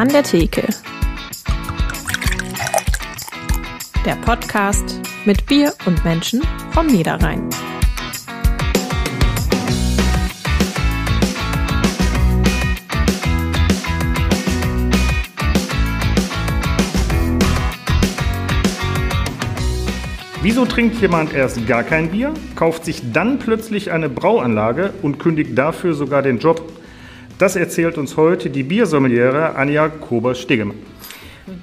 An der Theke. Der Podcast mit Bier und Menschen vom Niederrhein. Wieso trinkt jemand erst gar kein Bier, kauft sich dann plötzlich eine Brauanlage und kündigt dafür sogar den Job? Das erzählt uns heute die Biersommeliere Anja Kober-Stiggemann.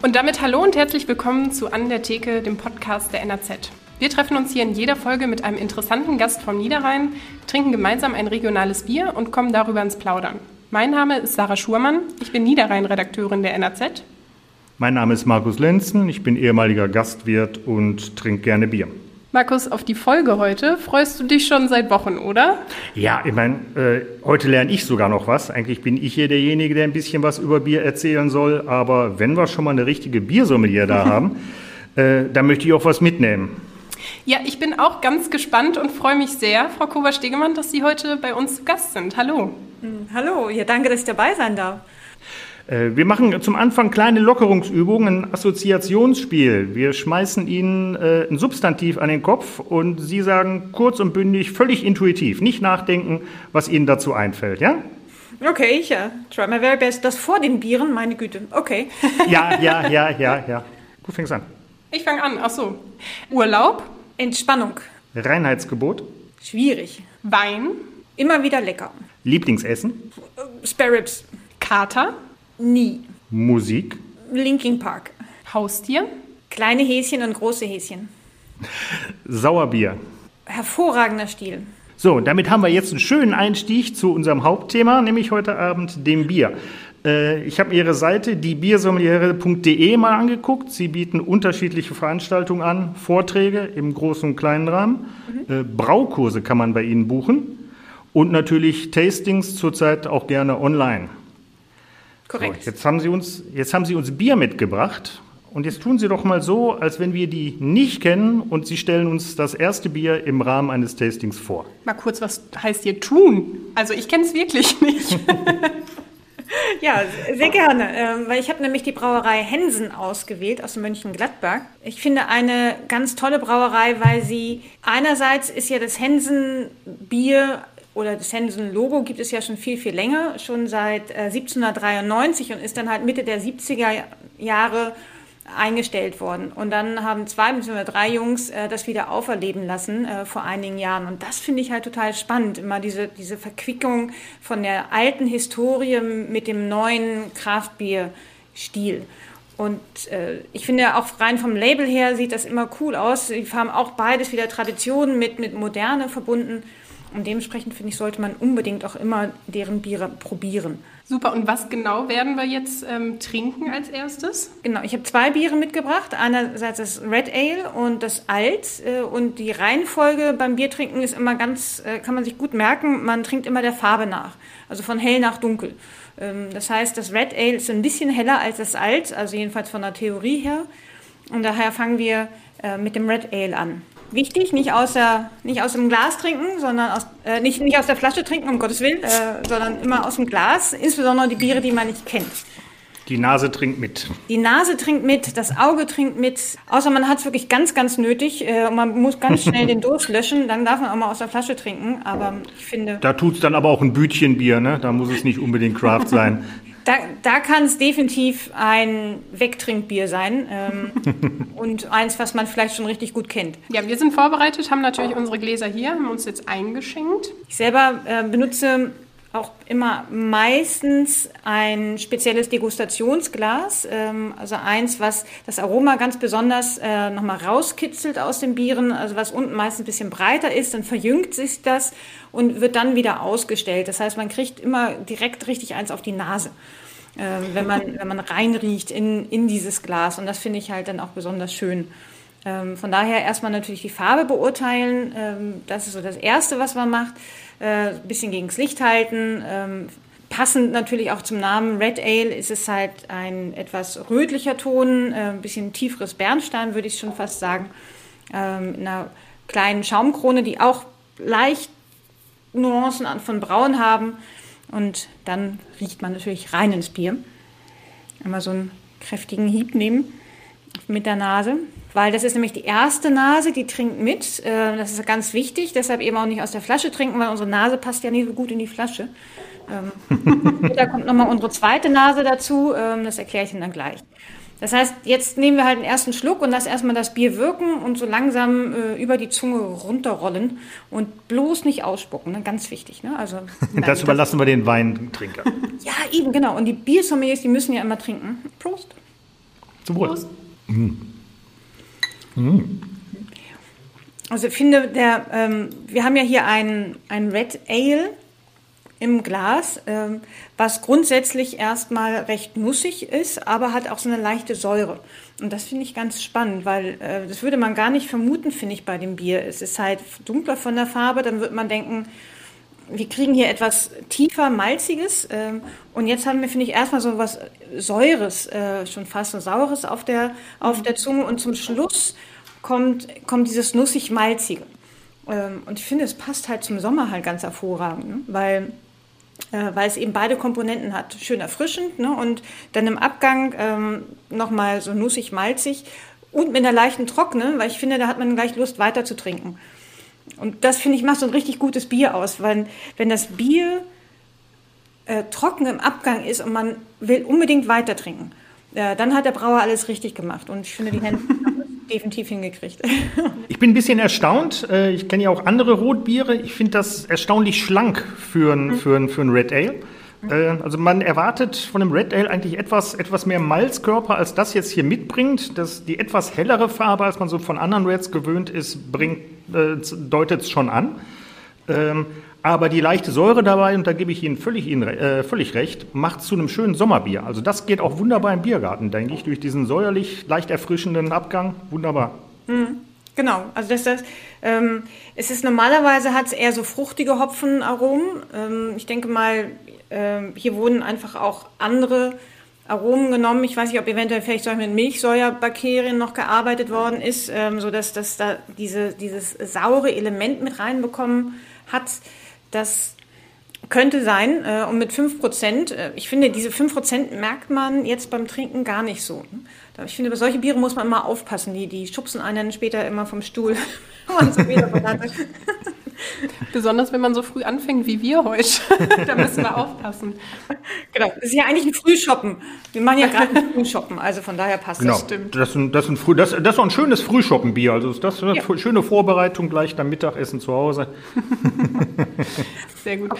Und damit hallo und herzlich willkommen zu An der Theke, dem Podcast der NAZ. Wir treffen uns hier in jeder Folge mit einem interessanten Gast vom Niederrhein, trinken gemeinsam ein regionales Bier und kommen darüber ins Plaudern. Mein Name ist Sarah Schurmann, ich bin Niederrhein-Redakteurin der NAZ mein Name ist Markus Lenzen, ich bin ehemaliger Gastwirt und trinke gerne Bier. Markus, auf die Folge heute freust du dich schon seit Wochen, oder? Ja, ich meine, äh, heute lerne ich sogar noch was. Eigentlich bin ich hier derjenige, der ein bisschen was über Bier erzählen soll. Aber wenn wir schon mal eine richtige Biersommelier da haben, äh, dann möchte ich auch was mitnehmen. Ja, ich bin auch ganz gespannt und freue mich sehr, Frau Kober-Stegemann, dass Sie heute bei uns zu Gast sind. Hallo. Hm, hallo, ja, danke, dass ich dabei sein darf. Äh, wir machen zum Anfang kleine Lockerungsübungen, ein Assoziationsspiel. Wir schmeißen Ihnen äh, ein Substantiv an den Kopf und Sie sagen kurz und bündig, völlig intuitiv, nicht nachdenken, was Ihnen dazu einfällt, ja? Okay, ich ja. Try my very best. Das vor den Bieren, meine Güte. Okay. ja, ja, ja, ja, ja. Du fängst an. Ich fange an. Ach so. Urlaub. Entspannung. Reinheitsgebot. Schwierig. Wein. Immer wieder lecker. Lieblingsessen. Spare Ribs. Kater. Nie. Musik? Linkin Park. Haustier? Kleine Häschen und große Häschen. Sauerbier. Hervorragender Stil. So, damit haben wir jetzt einen schönen Einstieg zu unserem Hauptthema, nämlich heute Abend dem Bier. Äh, ich habe Ihre Seite, diebiersommeliere.de, mal angeguckt. Sie bieten unterschiedliche Veranstaltungen an, Vorträge im großen und kleinen Rahmen. Mhm. Äh, Braukurse kann man bei Ihnen buchen und natürlich Tastings zurzeit auch gerne online. Korrekt. So, jetzt, haben Sie uns, jetzt haben Sie uns Bier mitgebracht. Und jetzt tun Sie doch mal so, als wenn wir die nicht kennen und Sie stellen uns das erste Bier im Rahmen eines Tastings vor. Mal kurz, was heißt hier tun? Also ich kenne es wirklich nicht. ja, sehr gerne, ähm, weil ich habe nämlich die Brauerei Hensen ausgewählt aus Mönchengladbach. Ich finde eine ganz tolle Brauerei, weil sie einerseits ist ja das Hensen Bier oder das Hensen-Logo gibt es ja schon viel, viel länger, schon seit äh, 1793 und ist dann halt Mitte der 70er Jahre eingestellt worden. Und dann haben zwei bzw. drei Jungs äh, das wieder auferleben lassen äh, vor einigen Jahren. Und das finde ich halt total spannend, immer diese, diese Verquickung von der alten Historie mit dem neuen Kraftbierstil. Und äh, ich finde auch rein vom Label her sieht das immer cool aus. Sie haben auch beides wieder Traditionen mit, mit Moderne verbunden. Und dementsprechend finde ich, sollte man unbedingt auch immer deren Biere probieren. Super, und was genau werden wir jetzt ähm, trinken als erstes? Genau, ich habe zwei Biere mitgebracht. Einerseits das Red Ale und das Alt. Äh, und die Reihenfolge beim Biertrinken ist immer ganz, äh, kann man sich gut merken, man trinkt immer der Farbe nach. Also von hell nach dunkel. Ähm, das heißt, das Red Ale ist ein bisschen heller als das Alt, also jedenfalls von der Theorie her. Und daher fangen wir äh, mit dem Red Ale an wichtig, nicht aus, der, nicht aus dem Glas trinken, sondern aus, äh, nicht, nicht aus der Flasche trinken, um Gottes Willen, äh, sondern immer aus dem Glas, insbesondere die Biere, die man nicht kennt. Die Nase trinkt mit. Die Nase trinkt mit, das Auge trinkt mit. Außer man hat es wirklich ganz, ganz nötig äh, und man muss ganz schnell den Durst löschen, dann darf man auch mal aus der Flasche trinken. Aber ich finde. Da tut es dann aber auch ein Bütchenbier, ne? Da muss es nicht unbedingt Craft sein. Da, da kann es definitiv ein Wegtrinkbier sein ähm, und eins, was man vielleicht schon richtig gut kennt. Ja, wir sind vorbereitet, haben natürlich unsere Gläser hier, haben uns jetzt eingeschenkt. Ich selber äh, benutze auch immer meistens ein spezielles Degustationsglas, ähm, also eins, was das Aroma ganz besonders äh, nochmal rauskitzelt aus den Bieren, also was unten meistens ein bisschen breiter ist, dann verjüngt sich das und wird dann wieder ausgestellt. Das heißt, man kriegt immer direkt richtig eins auf die Nase. Äh, wenn man, wenn man reinriecht in, in dieses Glas. Und das finde ich halt dann auch besonders schön. Ähm, von daher erstmal natürlich die Farbe beurteilen. Ähm, das ist so das Erste, was man macht. Äh, ein bisschen gegen das Licht halten. Ähm, passend natürlich auch zum Namen Red Ale ist es halt ein etwas rötlicher Ton, äh, ein bisschen tieferes Bernstein, würde ich schon fast sagen. Ähm, in einer kleinen Schaumkrone, die auch leicht Nuancen von Braun haben. Und dann riecht man natürlich rein ins Bier. Einmal so einen kräftigen Hieb nehmen mit der Nase, weil das ist nämlich die erste Nase, die trinkt mit. Äh, das ist ganz wichtig, deshalb eben auch nicht aus der Flasche trinken, weil unsere Nase passt ja nicht so gut in die Flasche. Ähm, da kommt nochmal unsere zweite Nase dazu, ähm, das erkläre ich Ihnen dann gleich. Das heißt, jetzt nehmen wir halt den ersten Schluck und lassen erstmal das Bier wirken und so langsam äh, über die Zunge runterrollen und bloß nicht ausspucken. Ne? Ganz wichtig. Ne? Also, das überlassen wir den Weintrinker. ja, eben, genau. Und die Biersommeliers, die müssen ja immer trinken. Prost. Zum Wohl. Prost. Mm. Mm. Also ich finde, der, ähm, wir haben ja hier ein, ein Red Ale im Glas, ähm, was grundsätzlich erstmal recht nussig ist, aber hat auch so eine leichte Säure. Und das finde ich ganz spannend, weil äh, das würde man gar nicht vermuten, finde ich, bei dem Bier. Es ist halt dunkler von der Farbe, dann würde man denken, wir kriegen hier etwas tiefer, malziges. Ähm, und jetzt haben wir, finde ich, erstmal so was Säures, äh, schon fast so Saures auf der, auf der Zunge. Und zum Schluss kommt, kommt dieses nussig-malzige. Ähm, und ich finde, es passt halt zum Sommer halt ganz hervorragend, ne? weil äh, weil es eben beide Komponenten hat. Schön erfrischend ne? und dann im Abgang ähm, nochmal so nussig-malzig und mit einer leichten Trockne, weil ich finde, da hat man gleich Lust weiter zu trinken. Und das finde ich macht so ein richtig gutes Bier aus, weil wenn das Bier äh, trocken im Abgang ist und man will unbedingt weiter trinken, äh, dann hat der Brauer alles richtig gemacht. Und ich finde, die Hände definitiv hingekriegt. Ich bin ein bisschen erstaunt. Äh, ich kenne ja auch andere Rotbiere. Ich finde das erstaunlich schlank für ein, für ein, für ein Red Ale. Äh, also man erwartet von einem Red Ale eigentlich etwas, etwas mehr Malzkörper, als das jetzt hier mitbringt. Das, die etwas hellere Farbe, als man so von anderen Reds gewöhnt ist, äh, deutet es schon an. Ähm, aber die leichte Säure dabei, und da gebe ich Ihnen völlig, Ihnen, äh, völlig recht, macht zu einem schönen Sommerbier. Also das geht auch wunderbar im Biergarten, denke ich, durch diesen säuerlich leicht erfrischenden Abgang. Wunderbar. Mhm. Genau, also das, das ähm, es ist normalerweise hat es eher so fruchtige Hopfenaromen. Ähm, ich denke mal, ähm, hier wurden einfach auch andere Aromen genommen. Ich weiß nicht, ob eventuell vielleicht mit Milchsäuerbakterien noch gearbeitet worden ist, ähm, so dass das da diese, dieses saure Element mit reinbekommen hat. Das könnte sein. Äh, und mit 5%, äh, ich finde, diese 5% merkt man jetzt beim Trinken gar nicht so. Ne? Ich finde, bei solchen Bieren muss man immer aufpassen. Die, die schubsen einen später immer vom Stuhl. Besonders wenn man so früh anfängt wie wir heute. da müssen wir aufpassen. Genau, das ist ja eigentlich ein Frühshoppen. Wir machen ja gerade ein Frühshoppen, also von daher passt genau. das. Stimmt. Das, ist das, ein Früh, das, das ist ein schönes Frühschoppenbier. Also das ist eine ja. schöne Vorbereitung gleich beim Mittagessen zu Hause. Sehr gut.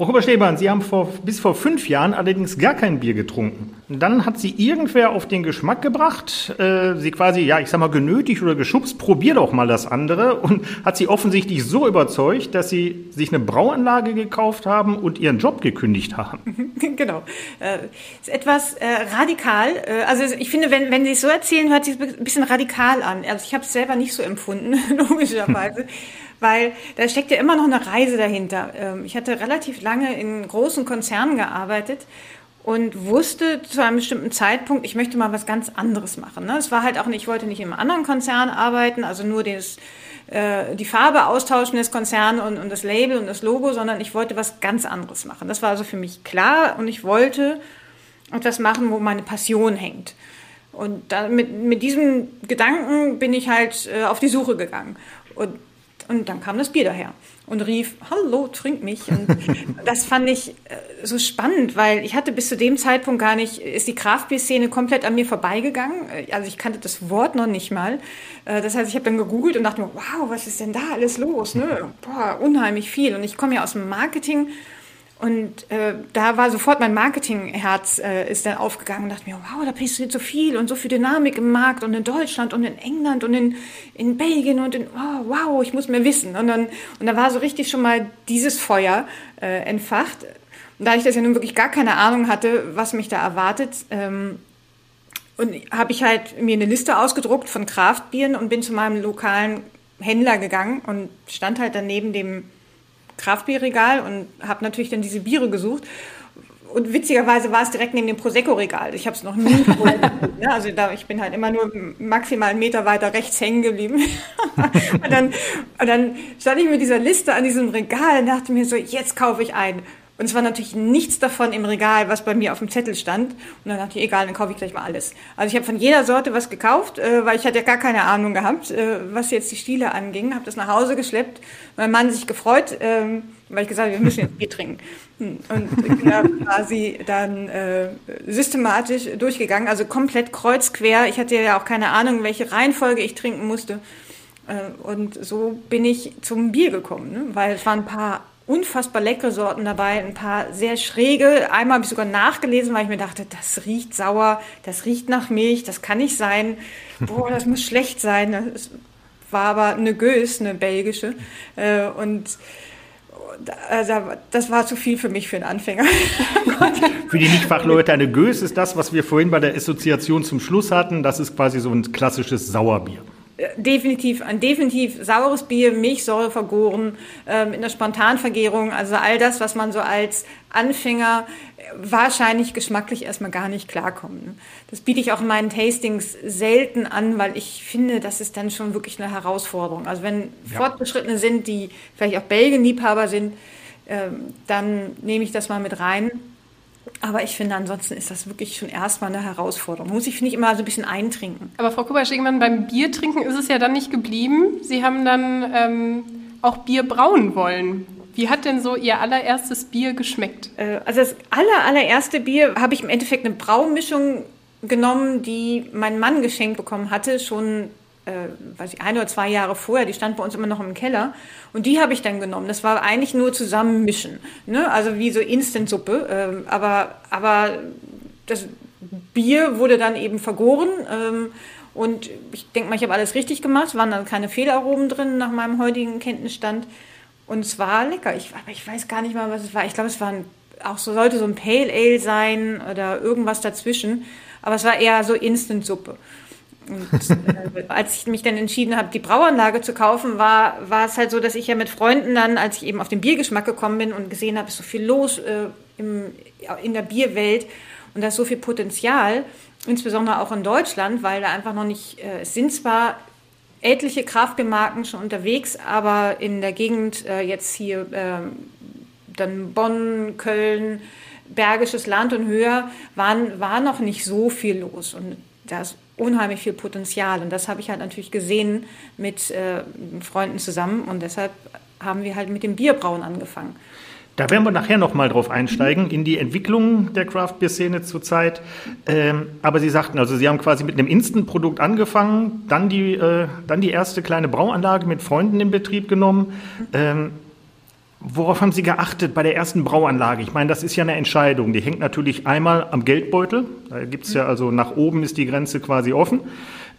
Frau Huber-Stehbahn, Sie haben vor, bis vor fünf Jahren allerdings gar kein Bier getrunken. dann hat Sie irgendwer auf den Geschmack gebracht, äh, Sie quasi, ja, ich sag mal, genötigt oder geschubst, probier doch mal das andere und hat Sie offensichtlich so überzeugt, dass Sie sich eine Brauanlage gekauft haben und Ihren Job gekündigt haben. Genau. Äh, ist etwas äh, radikal. Äh, also ich finde, wenn, wenn Sie es so erzählen, hört sich ein bisschen radikal an. Also ich habe es selber nicht so empfunden, logischerweise weil da steckt ja immer noch eine Reise dahinter. Ähm, ich hatte relativ lange in großen Konzernen gearbeitet und wusste zu einem bestimmten Zeitpunkt, ich möchte mal was ganz anderes machen. Ne? Es war halt auch nicht, ich wollte nicht im anderen Konzern arbeiten, also nur das, äh, die Farbe austauschen des Konzerns und, und das Label und das Logo, sondern ich wollte was ganz anderes machen. Das war also für mich klar und ich wollte etwas machen, wo meine Passion hängt. Und da, mit, mit diesem Gedanken bin ich halt äh, auf die Suche gegangen. Und und dann kam das Bier daher und rief, hallo, trink mich. Und das fand ich äh, so spannend, weil ich hatte bis zu dem Zeitpunkt gar nicht, ist die Kraftbier-Szene komplett an mir vorbeigegangen. Äh, also ich kannte das Wort noch nicht mal. Äh, das heißt, ich habe dann gegoogelt und dachte mir, wow, was ist denn da alles los? Ne? Boah, unheimlich viel. Und ich komme ja aus dem Marketing und äh, da war sofort mein Marketingherz äh, ist dann aufgegangen und dachte mir, wow, da passiert so viel und so viel Dynamik im Markt und in Deutschland und in England und in, in Belgien und in, oh, wow, ich muss mehr wissen. Und dann, und da war so richtig schon mal dieses Feuer äh, entfacht. Und da ich das ja nun wirklich gar keine Ahnung hatte, was mich da erwartet, ähm, und habe ich halt mir eine Liste ausgedruckt von Kraftbieren und bin zu meinem lokalen Händler gegangen und stand halt dann neben dem Kraftbierregal und habe natürlich dann diese Biere gesucht. Und witzigerweise war es direkt neben dem Prosecco-Regal. Ich habe es noch nie. Ne? Also da, ich bin halt immer nur maximal einen Meter weiter rechts hängen geblieben. und, dann, und dann stand ich mit dieser Liste an diesem Regal und dachte mir so, jetzt kaufe ich ein. Und es war natürlich nichts davon im Regal, was bei mir auf dem Zettel stand. Und dann dachte ich, egal, dann kaufe ich gleich mal alles. Also ich habe von jeder Sorte was gekauft, äh, weil ich hatte ja gar keine Ahnung gehabt, äh, was jetzt die Stiele anging. Habe das nach Hause geschleppt. Mein Mann sich gefreut, ähm, weil ich gesagt habe, wir müssen jetzt Bier trinken. Hm, und bin da quasi dann äh, systematisch durchgegangen, also komplett kreuzquer. Ich hatte ja auch keine Ahnung, welche Reihenfolge ich trinken musste. Und so bin ich zum Bier gekommen, ne? weil es waren ein paar unfassbar leckere Sorten dabei, ein paar sehr schräge. Einmal habe ich sogar nachgelesen, weil ich mir dachte, das riecht sauer, das riecht nach Milch, das kann nicht sein. Boah, das muss schlecht sein. Das war aber eine Gös, eine belgische. Äh, und also das war zu viel für mich für einen Anfänger. für die Nichtfachleute, eine Gös ist das, was wir vorhin bei der Assoziation zum Schluss hatten. Das ist quasi so ein klassisches Sauerbier definitiv ein definitiv saures Bier, Milchsäure vergoren, äh, mit einer Spontanvergärung, also all das, was man so als Anfänger wahrscheinlich geschmacklich erstmal gar nicht klarkommt. Ne? Das biete ich auch in meinen Tastings selten an, weil ich finde, das ist dann schon wirklich eine Herausforderung. Also wenn ja. Fortgeschrittene sind, die vielleicht auch Belgien-Liebhaber sind, äh, dann nehme ich das mal mit rein. Aber ich finde, ansonsten ist das wirklich schon erstmal eine Herausforderung. Muss ich, finde ich, immer so ein bisschen eintrinken. Aber Frau Kubasch-Ingmann, beim Biertrinken ist es ja dann nicht geblieben. Sie haben dann ähm, auch Bier brauen wollen. Wie hat denn so Ihr allererstes Bier geschmeckt? Äh, also das aller, allererste Bier habe ich im Endeffekt eine Braumischung genommen, die mein Mann geschenkt bekommen hatte, schon äh, weiß ich, ein oder zwei Jahre vorher, die stand bei uns immer noch im Keller. Und die habe ich dann genommen. Das war eigentlich nur zusammenmischen. Ne? Also wie so Instant-Suppe. Ähm, aber, aber das Bier wurde dann eben vergoren. Ähm, und ich denke mal, ich habe alles richtig gemacht. Es waren dann keine Fehlaromen drin nach meinem heutigen Kenntnisstand. Und es war lecker. Ich, aber ich weiß gar nicht mal, was es war. Ich glaube, es war ein, auch so, sollte so ein Pale Ale sein oder irgendwas dazwischen. Aber es war eher so Instant-Suppe. Und äh, als ich mich dann entschieden habe, die Brauanlage zu kaufen, war, war es halt so, dass ich ja mit Freunden dann, als ich eben auf den Biergeschmack gekommen bin und gesehen habe, ist so viel los äh, im, in der Bierwelt und da ist so viel Potenzial, insbesondere auch in Deutschland, weil da einfach noch nicht, äh, es sind zwar etliche Kraftbiermarken schon unterwegs, aber in der Gegend äh, jetzt hier ähm, dann Bonn, Köln, Bergisches Land und höher waren, war noch nicht so viel los. Und da ist unheimlich viel Potenzial. Und das habe ich halt natürlich gesehen mit äh, Freunden zusammen. Und deshalb haben wir halt mit dem Bierbrauen angefangen. Da werden wir nachher noch mal drauf einsteigen, in die Entwicklung der Craft-Bier-Szene zurzeit. Ähm, aber Sie sagten, also Sie haben quasi mit einem Instant-Produkt angefangen, dann die, äh, dann die erste kleine Brauanlage mit Freunden in Betrieb genommen. Ähm, Worauf haben Sie geachtet bei der ersten Brauanlage? Ich meine, das ist ja eine Entscheidung. Die hängt natürlich einmal am Geldbeutel. Da gibt es ja also nach oben ist die Grenze quasi offen.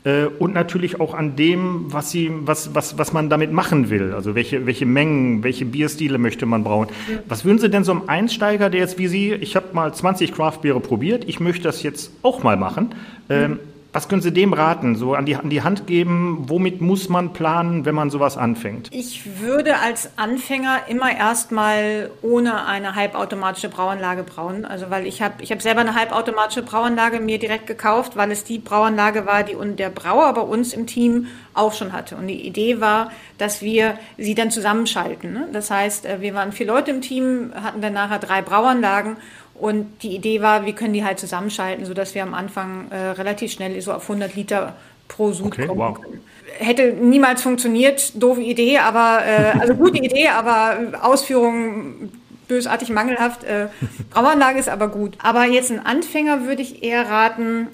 Äh, und natürlich auch an dem, was, sie, was, was, was man damit machen will. Also welche, welche Mengen, welche Bierstile möchte man brauen. Was würden Sie denn so einem Einsteiger, der jetzt wie Sie, ich habe mal 20 Craftbiere probiert, ich möchte das jetzt auch mal machen. Ähm, was können Sie dem raten, so an die, an die Hand geben? Womit muss man planen, wenn man sowas anfängt? Ich würde als Anfänger immer erstmal ohne eine halbautomatische Brauanlage brauen. Also weil ich habe ich hab selber eine halbautomatische Brauanlage mir direkt gekauft, weil es die Brauanlage war, die der Brauer bei uns im Team auch schon hatte. Und die Idee war, dass wir sie dann zusammenschalten. Ne? Das heißt, äh, wir waren vier Leute im Team, hatten dann nachher drei Brauanlagen und die Idee war, wir können die halt zusammenschalten, sodass wir am Anfang äh, relativ schnell so auf 100 Liter pro Sud okay, kommen wow. können. Hätte niemals funktioniert, doofe Idee, aber äh, also gute Idee, aber Ausführung bösartig mangelhaft. Äh, Brauanlage ist aber gut. Aber jetzt ein Anfänger würde ich eher raten,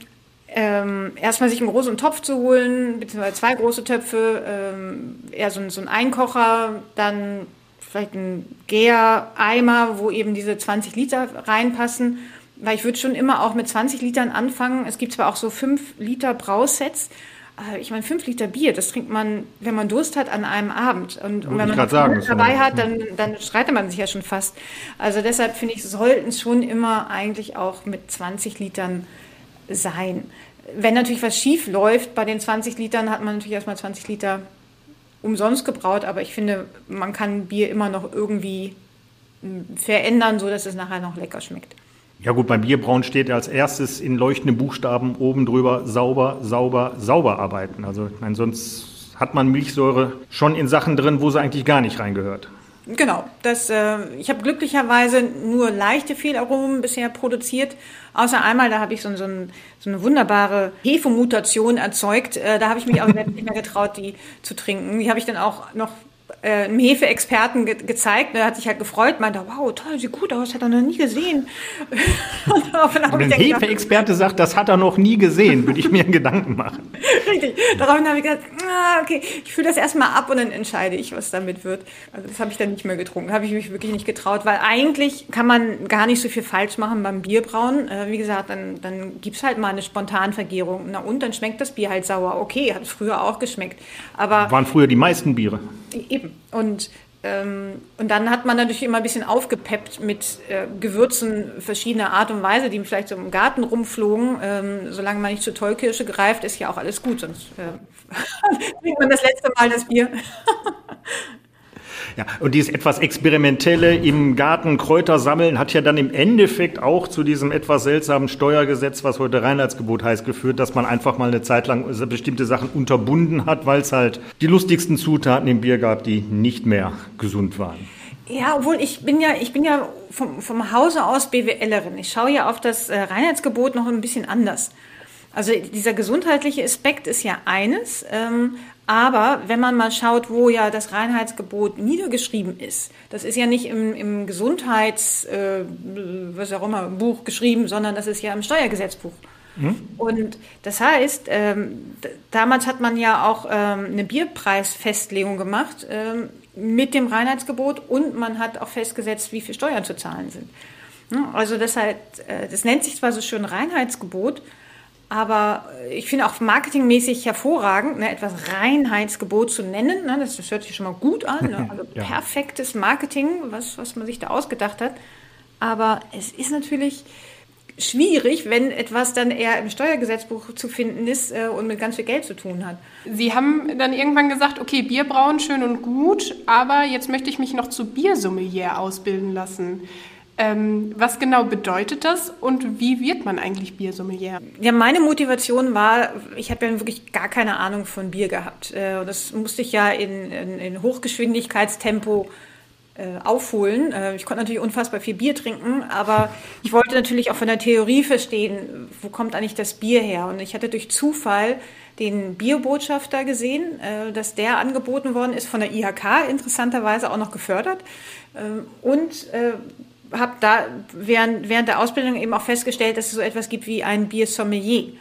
ähm, erstmal sich einen großen Topf zu holen, beziehungsweise zwei große Töpfe, ähm, eher so, so ein Einkocher, dann vielleicht ein Gär-Eimer, wo eben diese 20 Liter reinpassen. Weil ich würde schon immer auch mit 20 Litern anfangen. Es gibt zwar auch so 5 Liter Brausets. Ich meine, 5 Liter Bier, das trinkt man, wenn man Durst hat, an einem Abend. Und, und wenn man sagen, dabei hat, dann, dann streitet man sich ja schon fast. Also deshalb finde ich, sollten es schon immer eigentlich auch mit 20 Litern sein. Wenn natürlich was schief läuft bei den 20 Litern, hat man natürlich erstmal 20 Liter umsonst gebraut, aber ich finde, man kann Bier immer noch irgendwie hm, verändern, so dass es nachher noch lecker schmeckt. Ja gut, beim Bierbrauen steht als erstes in leuchtenden Buchstaben oben drüber sauber, sauber, sauber arbeiten. Also ich meine, sonst hat man Milchsäure schon in Sachen drin, wo sie eigentlich gar nicht reingehört. Genau, das, äh, ich habe glücklicherweise nur leichte Fehlaromen bisher produziert. Außer einmal, da habe ich so, so, ein, so eine wunderbare Hefemutation erzeugt. Äh, da habe ich mich auch nicht mehr getraut, die zu trinken. Die habe ich dann auch noch äh, einem Hefeexperten ge gezeigt. Der hat sich halt gefreut, meinte, wow, toll, sieht gut aus, hat er noch nie gesehen. Wenn ein Hefeexperte sagt, das hat er noch nie gesehen, würde ich mir Gedanken machen. Richtig. Daraufhin habe ich gesagt, ah, okay, ich fühle das erstmal ab und dann entscheide ich, was damit wird. Also das habe ich dann nicht mehr getrunken, habe ich mich wirklich nicht getraut, weil eigentlich kann man gar nicht so viel falsch machen beim Bierbrauen. Äh, wie gesagt, dann, dann es halt mal eine Spontanvergärung. Na und, dann schmeckt das Bier halt sauer. Okay, hat es früher auch geschmeckt. Aber Waren früher die meisten Biere. Eben. Und, ähm, und dann hat man natürlich immer ein bisschen aufgepeppt mit äh, Gewürzen verschiedener Art und Weise, die vielleicht so im Garten rumflogen. Ähm, solange man nicht zur Tollkirsche greift, ist ja auch alles gut, sonst äh, trinkt man das letzte Mal das Bier. Ja, und dieses etwas Experimentelle im Garten Kräuter sammeln hat ja dann im Endeffekt auch zu diesem etwas seltsamen Steuergesetz, was heute Reinheitsgebot heißt, geführt, dass man einfach mal eine Zeit lang bestimmte Sachen unterbunden hat, weil es halt die lustigsten Zutaten im Bier gab, die nicht mehr gesund waren. Ja, obwohl ich bin ja, ich bin ja vom, vom Hause aus BWLerin. Ich schaue ja auf das äh, Reinheitsgebot noch ein bisschen anders. Also dieser gesundheitliche Aspekt ist ja eines, ähm, aber wenn man mal schaut, wo ja das Reinheitsgebot niedergeschrieben ist, das ist ja nicht im, im Gesundheits, äh, was auch immer, Buch geschrieben, sondern das ist ja im Steuergesetzbuch. Mhm. Und das heißt, ähm, damals hat man ja auch ähm, eine Bierpreisfestlegung gemacht ähm, mit dem Reinheitsgebot und man hat auch festgesetzt, wie viel Steuern zu zahlen sind. Also das, halt, äh, das nennt sich zwar so schön Reinheitsgebot, aber ich finde auch marketingmäßig hervorragend, ne, etwas Reinheitsgebot zu nennen. Ne, das, das, hört sich schon mal gut an. Ne? Also ja. perfektes Marketing, was, was man sich da ausgedacht hat. Aber es ist natürlich schwierig, wenn etwas dann eher im Steuergesetzbuch zu finden ist äh, und mit ganz viel Geld zu tun hat. Sie haben dann irgendwann gesagt, okay, Bier brauen schön und gut, aber jetzt möchte ich mich noch zu Biersommelier ausbilden lassen. Ähm, was genau bedeutet das und wie wird man eigentlich Biersommelier? Ja, meine Motivation war, ich habe ja wirklich gar keine Ahnung von Bier gehabt. Äh, das musste ich ja in, in, in Hochgeschwindigkeitstempo äh, aufholen. Äh, ich konnte natürlich unfassbar viel Bier trinken, aber ich wollte natürlich auch von der Theorie verstehen, wo kommt eigentlich das Bier her? Und ich hatte durch Zufall den Bierbotschafter gesehen, äh, dass der angeboten worden ist von der IHK, interessanterweise auch noch gefördert. Und habe da während, während der Ausbildung eben auch festgestellt, dass es so etwas gibt wie ein Biersommelier.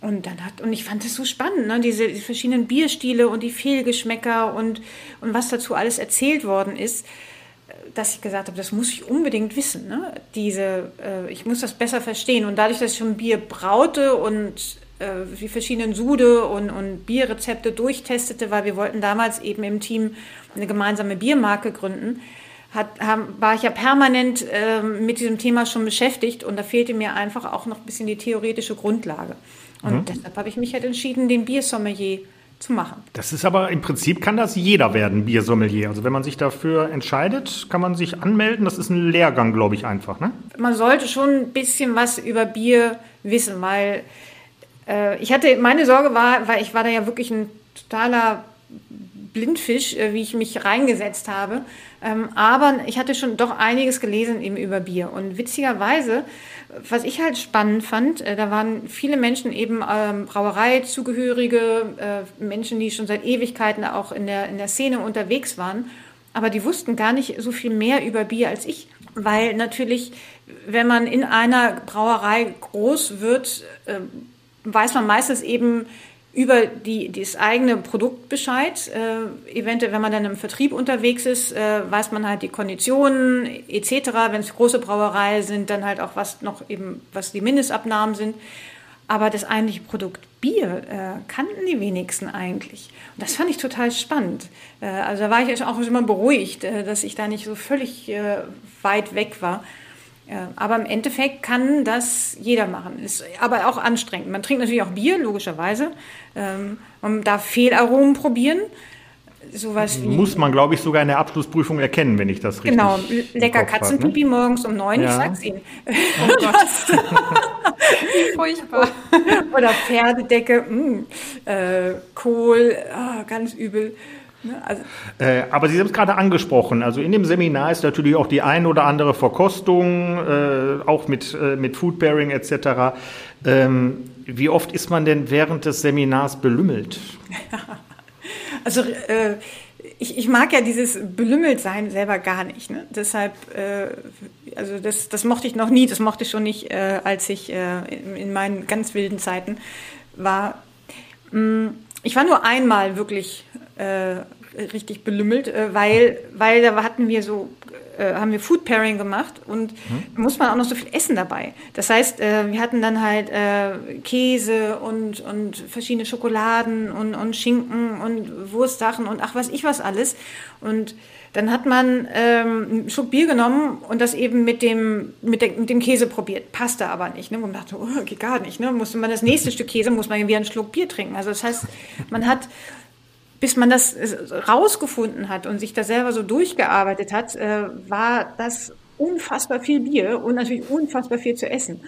Und dann hat, und ich fand das so spannend, ne? diese, diese verschiedenen Bierstile und die Fehlgeschmäcker und, und was dazu alles erzählt worden ist, dass ich gesagt habe, das muss ich unbedingt wissen. Ne? Diese, äh, ich muss das besser verstehen. Und dadurch, dass ich schon Bier braute und äh, die verschiedenen Sude und, und Bierrezepte durchtestete, weil wir wollten damals eben im Team eine gemeinsame Biermarke gründen, hat, haben, war ich ja permanent äh, mit diesem Thema schon beschäftigt und da fehlte mir einfach auch noch ein bisschen die theoretische Grundlage. Und mhm. deshalb habe ich mich halt entschieden, den Biersommelier zu machen. Das ist aber im Prinzip kann das jeder werden, Biersommelier. Also wenn man sich dafür entscheidet, kann man sich anmelden. Das ist ein Lehrgang, glaube ich, einfach. Ne? Man sollte schon ein bisschen was über Bier wissen, weil äh, ich hatte, meine Sorge war, weil ich war da ja wirklich ein totaler Blindfisch, äh, wie ich mich reingesetzt habe. Ähm, aber ich hatte schon doch einiges gelesen eben über Bier. Und witzigerweise, was ich halt spannend fand, äh, da waren viele Menschen eben ähm, Brauereizugehörige, äh, Menschen, die schon seit Ewigkeiten auch in der, in der Szene unterwegs waren. Aber die wussten gar nicht so viel mehr über Bier als ich. Weil natürlich, wenn man in einer Brauerei groß wird, weiß man meistens eben, über die, das eigene Produkt Bescheid. Äh, eventuell, wenn man dann im Vertrieb unterwegs ist, äh, weiß man halt die Konditionen etc. Wenn es große Brauerei sind, dann halt auch was noch eben, was die Mindestabnahmen sind. Aber das eigentliche Produkt Bier äh, kannten die wenigsten eigentlich. Und das fand ich total spannend. Äh, also da war ich auch immer beruhigt, äh, dass ich da nicht so völlig äh, weit weg war. Aber im Endeffekt kann das jeder machen. Ist aber auch anstrengend. Man trinkt natürlich auch Bier, logischerweise. Ähm, man darf Fehlaromen probieren. Sowas wie, Muss man, glaube ich, sogar in der Abschlussprüfung erkennen, wenn ich das richtig Genau, lecker ne? Katzenpipi ne? morgens um neun, ja. ich sag's Ihnen. Oh Gott. furchtbar. Oder Pferdedecke, mh, mm, äh, Kohl, oh, ganz übel. Ne? Also äh, aber Sie haben es gerade angesprochen. Also in dem Seminar ist natürlich auch die ein oder andere Verkostung, äh, auch mit, äh, mit Food Pairing etc. Ähm, wie oft ist man denn während des Seminars belümmelt? Also äh, ich, ich, mag ja dieses Belümmeltsein selber gar nicht. Ne? Deshalb, äh, also das, das mochte ich noch nie. Das mochte ich schon nicht, äh, als ich in, in, meinen ganz wilden Zeiten war. Mm, ich war nur einmal wirklich äh, richtig belümmelt, äh, weil, weil da hatten wir so äh, haben wir Food Pairing gemacht und mhm. muss man auch noch so viel essen dabei. Das heißt, äh, wir hatten dann halt Käse und, und verschiedene Schokoladen und, und Schinken und Wurstsachen und ach was ich was alles. Und dann hat man ähm, einen Schluck Bier genommen und das eben mit dem, mit, der, mit dem Käse probiert. Passte aber nicht. Ne? Und man dachte, oh, geht gar nicht. Ne? Musste man das nächste Stück Käse, muss man wieder einen Schluck Bier trinken. Also das heißt, man hat bis man das äh, rausgefunden hat und sich da selber so durchgearbeitet hat, äh, war das unfassbar viel Bier und natürlich unfassbar viel zu essen.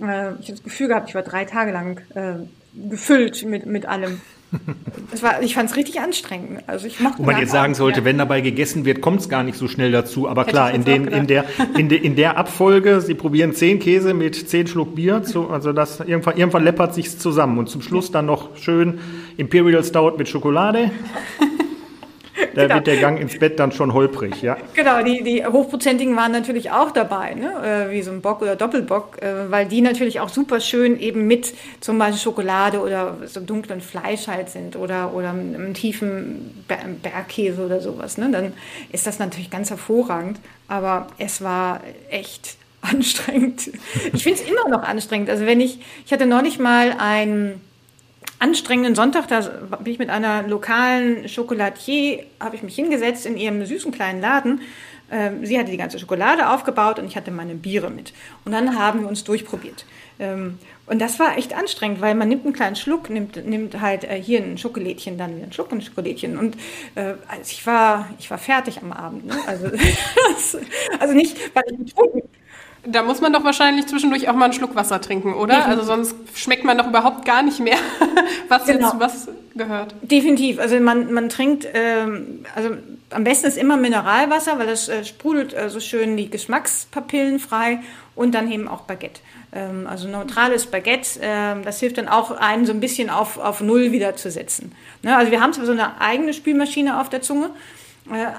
Äh, ich habe das Gefühl gehabt, ich war drei Tage lang äh, gefüllt mit, mit allem. War, ich fand es richtig anstrengend. Also ich Wo man jetzt sagen sollte, wenn dabei gegessen wird, kommt es gar nicht so schnell dazu. Aber Hätte klar, in, den, in, der, in, de, in der Abfolge, Sie probieren zehn Käse mit zehn Schluck Bier, zu, also das irgendwann, irgendwann läppert sich zusammen. Und zum Schluss dann noch schön Imperial Stout mit Schokolade. Da genau. wird der Gang ins Bett dann schon holprig, ja. Genau, die, die hochprozentigen waren natürlich auch dabei, ne? Äh, wie so ein Bock oder Doppelbock, äh, weil die natürlich auch super schön eben mit zum Beispiel Schokolade oder so dunklen Fleisch halt sind oder, oder einem tiefen Bergkäse oder sowas. Ne? Dann ist das natürlich ganz hervorragend, aber es war echt anstrengend. Ich finde es immer noch anstrengend. Also wenn ich, ich hatte neulich mal ein anstrengenden Sonntag, da bin ich mit einer lokalen Schokolatier, habe ich mich hingesetzt in ihrem süßen kleinen Laden. Ähm, sie hatte die ganze Schokolade aufgebaut und ich hatte meine Biere mit. Und dann haben wir uns durchprobiert. Ähm, und das war echt anstrengend, weil man nimmt einen kleinen Schluck, nimmt, nimmt halt äh, hier ein Schokolädchen, dann wieder einen Schluck, ein Schokolädchen. Und äh, also ich war, ich war fertig am Abend. Ne? Also, also nicht, weil ich betrunken da muss man doch wahrscheinlich zwischendurch auch mal einen Schluck Wasser trinken, oder? Definitiv. Also sonst schmeckt man doch überhaupt gar nicht mehr, was genau. jetzt was gehört. Definitiv. Also man, man trinkt, ähm, also am besten ist immer Mineralwasser, weil das äh, sprudelt äh, so schön die Geschmackspapillen frei und dann eben auch Baguette. Ähm, also neutrales Baguette, äh, das hilft dann auch einen so ein bisschen auf, auf Null wieder zu setzen. Ne? Also wir haben zwar so eine eigene Spülmaschine auf der Zunge,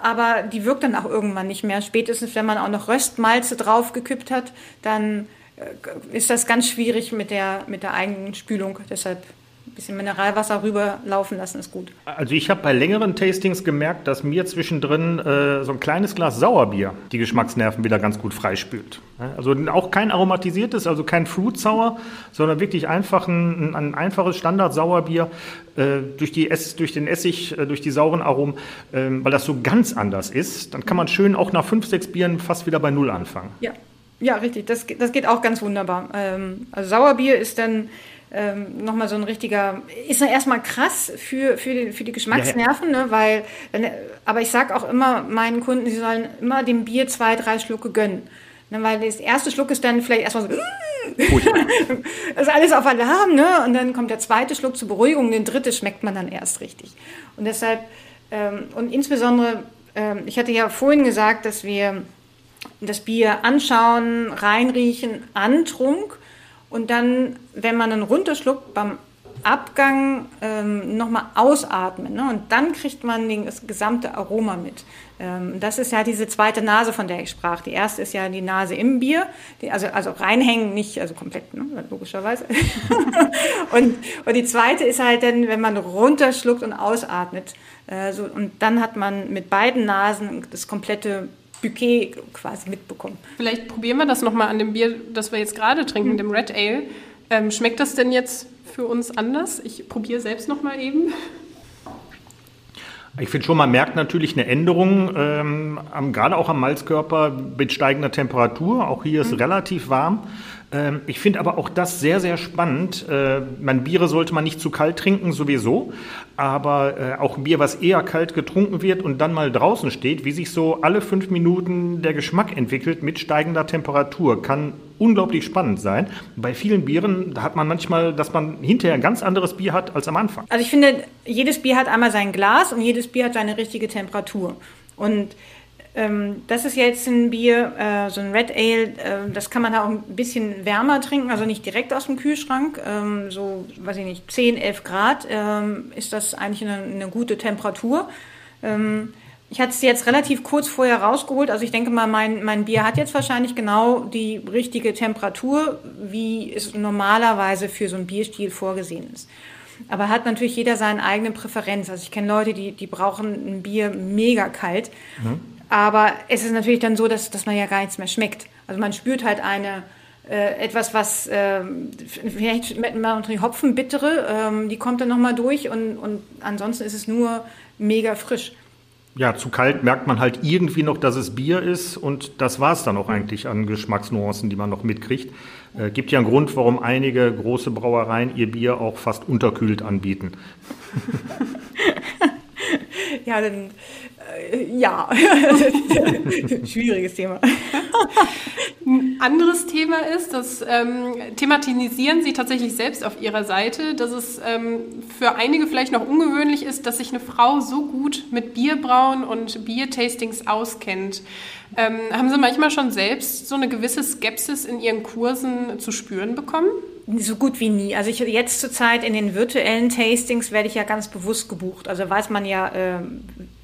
aber die wirkt dann auch irgendwann nicht mehr. Spätestens, wenn man auch noch Röstmalze draufgekippt hat, dann äh, ist das ganz schwierig mit der, mit der eigenen Spülung. Deshalb bisschen Mineralwasser rüberlaufen lassen ist gut. Also ich habe bei längeren Tastings gemerkt, dass mir zwischendrin äh, so ein kleines Glas Sauerbier die Geschmacksnerven wieder ganz gut freispült. Also auch kein aromatisiertes, also kein Fruit Sour, sondern wirklich einfach ein, ein einfaches Standard-Sauerbier äh, durch, die Ess, durch den Essig, äh, durch die sauren Aromen, äh, weil das so ganz anders ist. Dann kann man schön auch nach fünf, sechs Bieren fast wieder bei Null anfangen. Ja, ja richtig. Das, das geht auch ganz wunderbar. Ähm, also Sauerbier ist dann ähm, nochmal so ein richtiger, ist ja erstmal krass für, für, die, für die Geschmacksnerven, ja, ja. Ne, weil, aber ich sage auch immer meinen Kunden, sie sollen immer dem Bier zwei, drei Schlucke gönnen. Ne, weil das erste Schluck ist dann vielleicht erstmal so, das ist alles auf Alarm, ne? Und dann kommt der zweite Schluck zur Beruhigung, den dritte schmeckt man dann erst richtig. Und deshalb, ähm, und insbesondere, ähm, ich hatte ja vorhin gesagt, dass wir das Bier anschauen, reinriechen, antrunk und dann, wenn man einen runterschluckt, beim Abgang ähm, nochmal ausatmen. Ne? Und dann kriegt man das gesamte Aroma mit. Ähm, das ist ja diese zweite Nase, von der ich sprach. Die erste ist ja die Nase im Bier, die, also, also reinhängen, nicht, also komplett, ne? logischerweise. und, und die zweite ist halt dann, wenn man runterschluckt und ausatmet. Äh, so, und dann hat man mit beiden Nasen das komplette Bouquet quasi mitbekommen. Vielleicht probieren wir das nochmal an dem Bier, das wir jetzt gerade trinken, mhm. dem Red Ale. Ähm, schmeckt das denn jetzt für uns anders? Ich probiere selbst nochmal eben. Ich finde schon, man merkt natürlich eine Änderung, ähm, am, gerade auch am Malzkörper mit steigender Temperatur. Auch hier ist mhm. relativ warm. Ähm, ich finde aber auch das sehr, sehr spannend. Äh, man Biere sollte man nicht zu kalt trinken, sowieso. Aber äh, auch Bier, was eher kalt getrunken wird und dann mal draußen steht, wie sich so alle fünf Minuten der Geschmack entwickelt mit steigender Temperatur, kann unglaublich spannend sein. Bei vielen Bieren hat man manchmal, dass man hinterher ein ganz anderes Bier hat als am Anfang. Also ich finde, jedes Bier hat einmal sein Glas und jedes Bier hat seine richtige Temperatur. Und ähm, das ist jetzt ein Bier, äh, so ein Red Ale, äh, das kann man auch ein bisschen wärmer trinken, also nicht direkt aus dem Kühlschrank. Ähm, so, weiß ich nicht, 10, 11 Grad ähm, ist das eigentlich eine, eine gute Temperatur. Ähm, ich hatte es jetzt relativ kurz vorher rausgeholt. Also ich denke mal, mein, mein Bier hat jetzt wahrscheinlich genau die richtige Temperatur, wie es normalerweise für so ein Bierstil vorgesehen ist. Aber hat natürlich jeder seine eigene Präferenz. Also ich kenne Leute, die, die brauchen ein Bier mega kalt. Mhm. Aber es ist natürlich dann so, dass, dass man ja gar nichts mehr schmeckt. Also man spürt halt eine, äh, etwas, was äh, vielleicht mal unter die Hopfenbittere, ähm, die kommt dann nochmal durch und, und ansonsten ist es nur mega frisch. Ja, zu kalt merkt man halt irgendwie noch, dass es Bier ist und das war es dann auch eigentlich an Geschmacksnuancen, die man noch mitkriegt. Äh, gibt ja einen Grund, warum einige große Brauereien ihr Bier auch fast unterkühlt anbieten. ja, dann ja, schwieriges Thema. Ein anderes Thema ist, das ähm, thematisieren Sie tatsächlich selbst auf Ihrer Seite, dass es ähm, für einige vielleicht noch ungewöhnlich ist, dass sich eine Frau so gut mit Bierbrauen und Biertastings auskennt. Ähm, haben Sie manchmal schon selbst so eine gewisse Skepsis in Ihren Kursen zu spüren bekommen? So gut wie nie. Also ich jetzt zurzeit in den virtuellen Tastings werde ich ja ganz bewusst gebucht. Also weiß man ja, äh,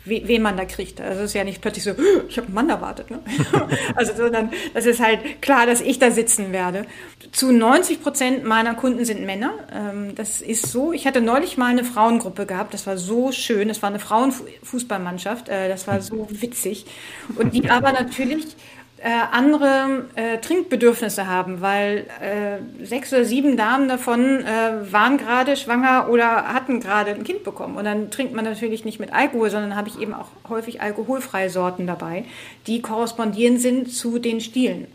wen man da kriegt. Also es ist ja nicht plötzlich so, ich habe einen Mann erwartet. Ne? also sondern das ist halt klar, dass ich da sitzen werde. Zu 90 Prozent meiner Kunden sind Männer. Ähm, das ist so. Ich hatte neulich mal eine Frauengruppe gehabt. Das war so schön. Das war eine Frauenfußballmannschaft. Äh, das war so witzig. Und die aber natürlich äh, andere äh, Trinkbedürfnisse haben, weil äh, sechs oder sieben Damen davon äh, waren gerade schwanger oder hatten gerade ein Kind bekommen. Und dann trinkt man natürlich nicht mit Alkohol, sondern habe ich eben auch häufig alkoholfreie Sorten dabei, die korrespondieren sind zu den Stilen.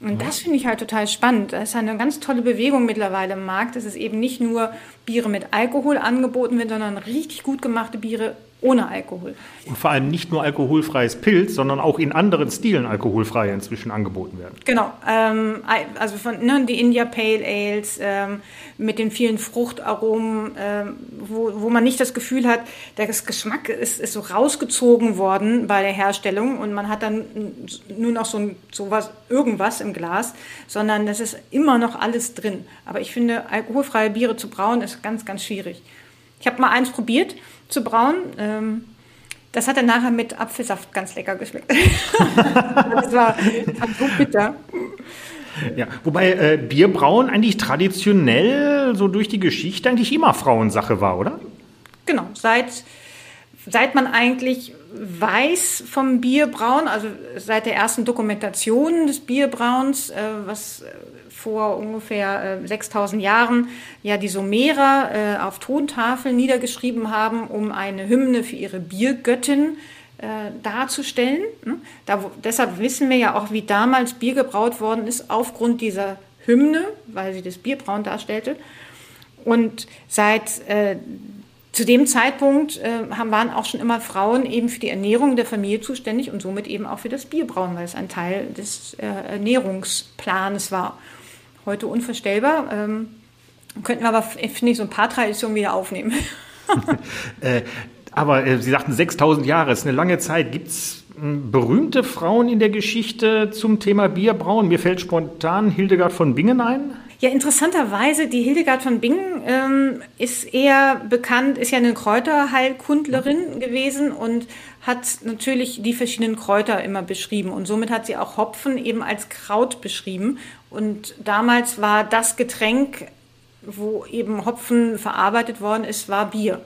Und das finde ich halt total spannend. Das ist eine ganz tolle Bewegung mittlerweile im Markt, dass es eben nicht nur Biere mit Alkohol angeboten wird, sondern richtig gut gemachte Biere ohne Alkohol. Und vor allem nicht nur alkoholfreies Pilz, sondern auch in anderen Stilen alkoholfreie inzwischen angeboten werden. Genau, ähm, also von ne, die India Pale Ales ähm, mit den vielen Fruchtaromen, ähm, wo, wo man nicht das Gefühl hat, der Geschmack ist, ist so rausgezogen worden bei der Herstellung und man hat dann nur noch so, ein, so was, irgendwas im Glas, sondern das ist immer noch alles drin. Aber ich finde, alkoholfreie Biere zu brauen ist ganz, ganz schwierig. Ich habe mal eins probiert zu brauen. Ähm, das hat dann nachher mit Apfelsaft ganz lecker geschmeckt. das war, war so bitter. Ja, wobei äh, Bierbrauen eigentlich traditionell so durch die Geschichte eigentlich immer Frauensache war, oder? Genau, seit, seit man eigentlich weiß vom Bierbrauen, also seit der ersten Dokumentation des Bierbrauens, äh, was vor ungefähr äh, 6000 Jahren ja die Sumerer äh, auf Tontafeln niedergeschrieben haben, um eine Hymne für ihre Biergöttin äh, darzustellen. Ne? Da, deshalb wissen wir ja auch, wie damals Bier gebraut worden ist, aufgrund dieser Hymne, weil sie das Bierbrauen darstellte. Und seit äh, zu dem Zeitpunkt äh, waren auch schon immer Frauen eben für die Ernährung der Familie zuständig und somit eben auch für das Bierbrauen, weil es ein Teil des äh, Ernährungsplanes war heute unvorstellbar. Ähm, könnten wir aber, finde ich, so ein paar Traditionen wieder aufnehmen. äh, aber äh, Sie sagten 6000 Jahre, ist eine lange Zeit. Gibt es hm, berühmte Frauen in der Geschichte zum Thema Bierbrauen? Mir fällt spontan Hildegard von Bingen ein. Ja, interessanterweise, die Hildegard von Bingen ähm, ist eher bekannt, ist ja eine Kräuterheilkundlerin gewesen und hat natürlich die verschiedenen Kräuter immer beschrieben. Und somit hat sie auch Hopfen eben als Kraut beschrieben. Und damals war das Getränk, wo eben Hopfen verarbeitet worden ist, war Bier.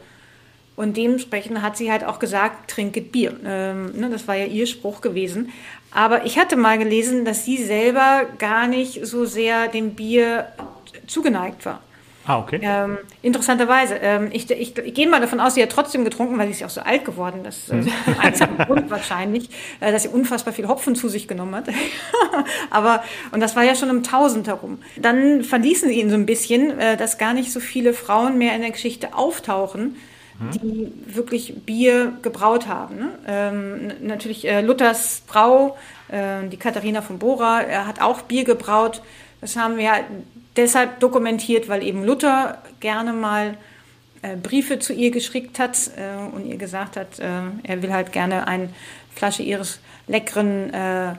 Und dementsprechend hat sie halt auch gesagt, trinket Bier. Ähm, ne, das war ja ihr Spruch gewesen. Aber ich hatte mal gelesen, dass sie selber gar nicht so sehr dem Bier zugeneigt war. Ah, okay. Ähm, interessanterweise. Ähm, ich, ich, ich gehe mal davon aus, sie hat trotzdem getrunken, weil sie ist ja auch so alt geworden. Das ist hm. einziger Grund wahrscheinlich, äh, dass sie unfassbar viel Hopfen zu sich genommen hat. Aber, und das war ja schon um 1000 herum. Dann verließen sie ihn so ein bisschen, äh, dass gar nicht so viele Frauen mehr in der Geschichte auftauchen, hm. die wirklich Bier gebraut haben. Ne? Ähm, natürlich äh, Luthers Brau, äh, die Katharina von Bora, er hat auch Bier gebraut. Das haben wir deshalb dokumentiert, weil eben Luther gerne mal äh, Briefe zu ihr geschickt hat äh, und ihr gesagt hat, äh, er will halt gerne eine Flasche ihres leckeren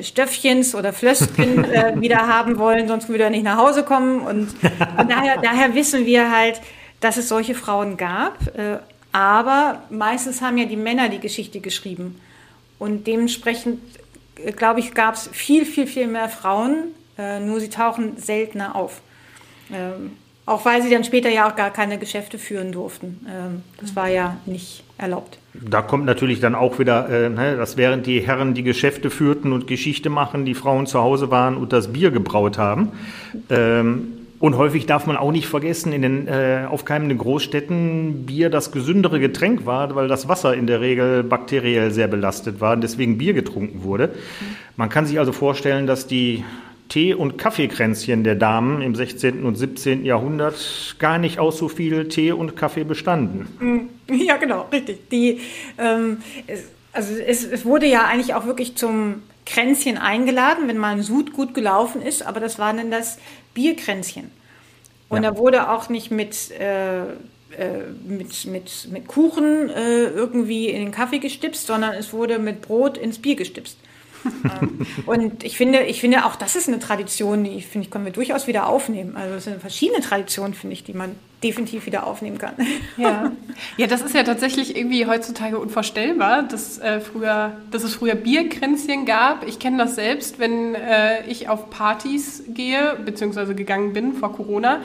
Stöffchens oder Flösschen wieder haben wollen, sonst würde er nicht nach Hause kommen. Und, und daher, daher, wissen wir halt, dass es solche Frauen gab. aber meistens haben ja die Männer die Geschichte geschrieben. Und dementsprechend, glaube ich, gab es viel, viel, viel mehr Frauen, äh, nur sie tauchen seltener auf. Ähm, auch weil sie dann später ja auch gar keine Geschäfte führen durften. Ähm, das war ja nicht erlaubt. Da kommt natürlich dann auch wieder, äh, ne, dass während die Herren die Geschäfte führten und Geschichte machen, die Frauen zu Hause waren und das Bier gebraut haben. Ähm, und häufig darf man auch nicht vergessen, in den äh, aufkeimenden Großstädten Bier das gesündere Getränk war, weil das Wasser in der Regel bakteriell sehr belastet war und deswegen Bier getrunken wurde. Man kann sich also vorstellen, dass die Tee- und Kaffeekränzchen der Damen im 16. und 17. Jahrhundert gar nicht aus so viel Tee und Kaffee bestanden. Mm, ja, genau, richtig. Die, ähm, es, also es, es, wurde ja eigentlich auch wirklich zum Kränzchen eingeladen, wenn mal ein Sud gut gelaufen ist, aber das war dann das Bierkränzchen. Und ja. da wurde auch nicht mit, äh, äh, mit, mit, mit Kuchen äh, irgendwie in den Kaffee gestipst, sondern es wurde mit Brot ins Bier gestipst. Ähm, und ich finde, ich finde auch das ist eine Tradition, die ich finde, können wir durchaus wieder aufnehmen. Also es sind verschiedene Traditionen, finde ich, die man definitiv wieder aufnehmen kann. Ja, ja das ist ja tatsächlich irgendwie heutzutage unvorstellbar, dass, äh, früher, dass es früher Bierkränzchen gab. Ich kenne das selbst, wenn äh, ich auf Partys gehe, beziehungsweise gegangen bin vor Corona.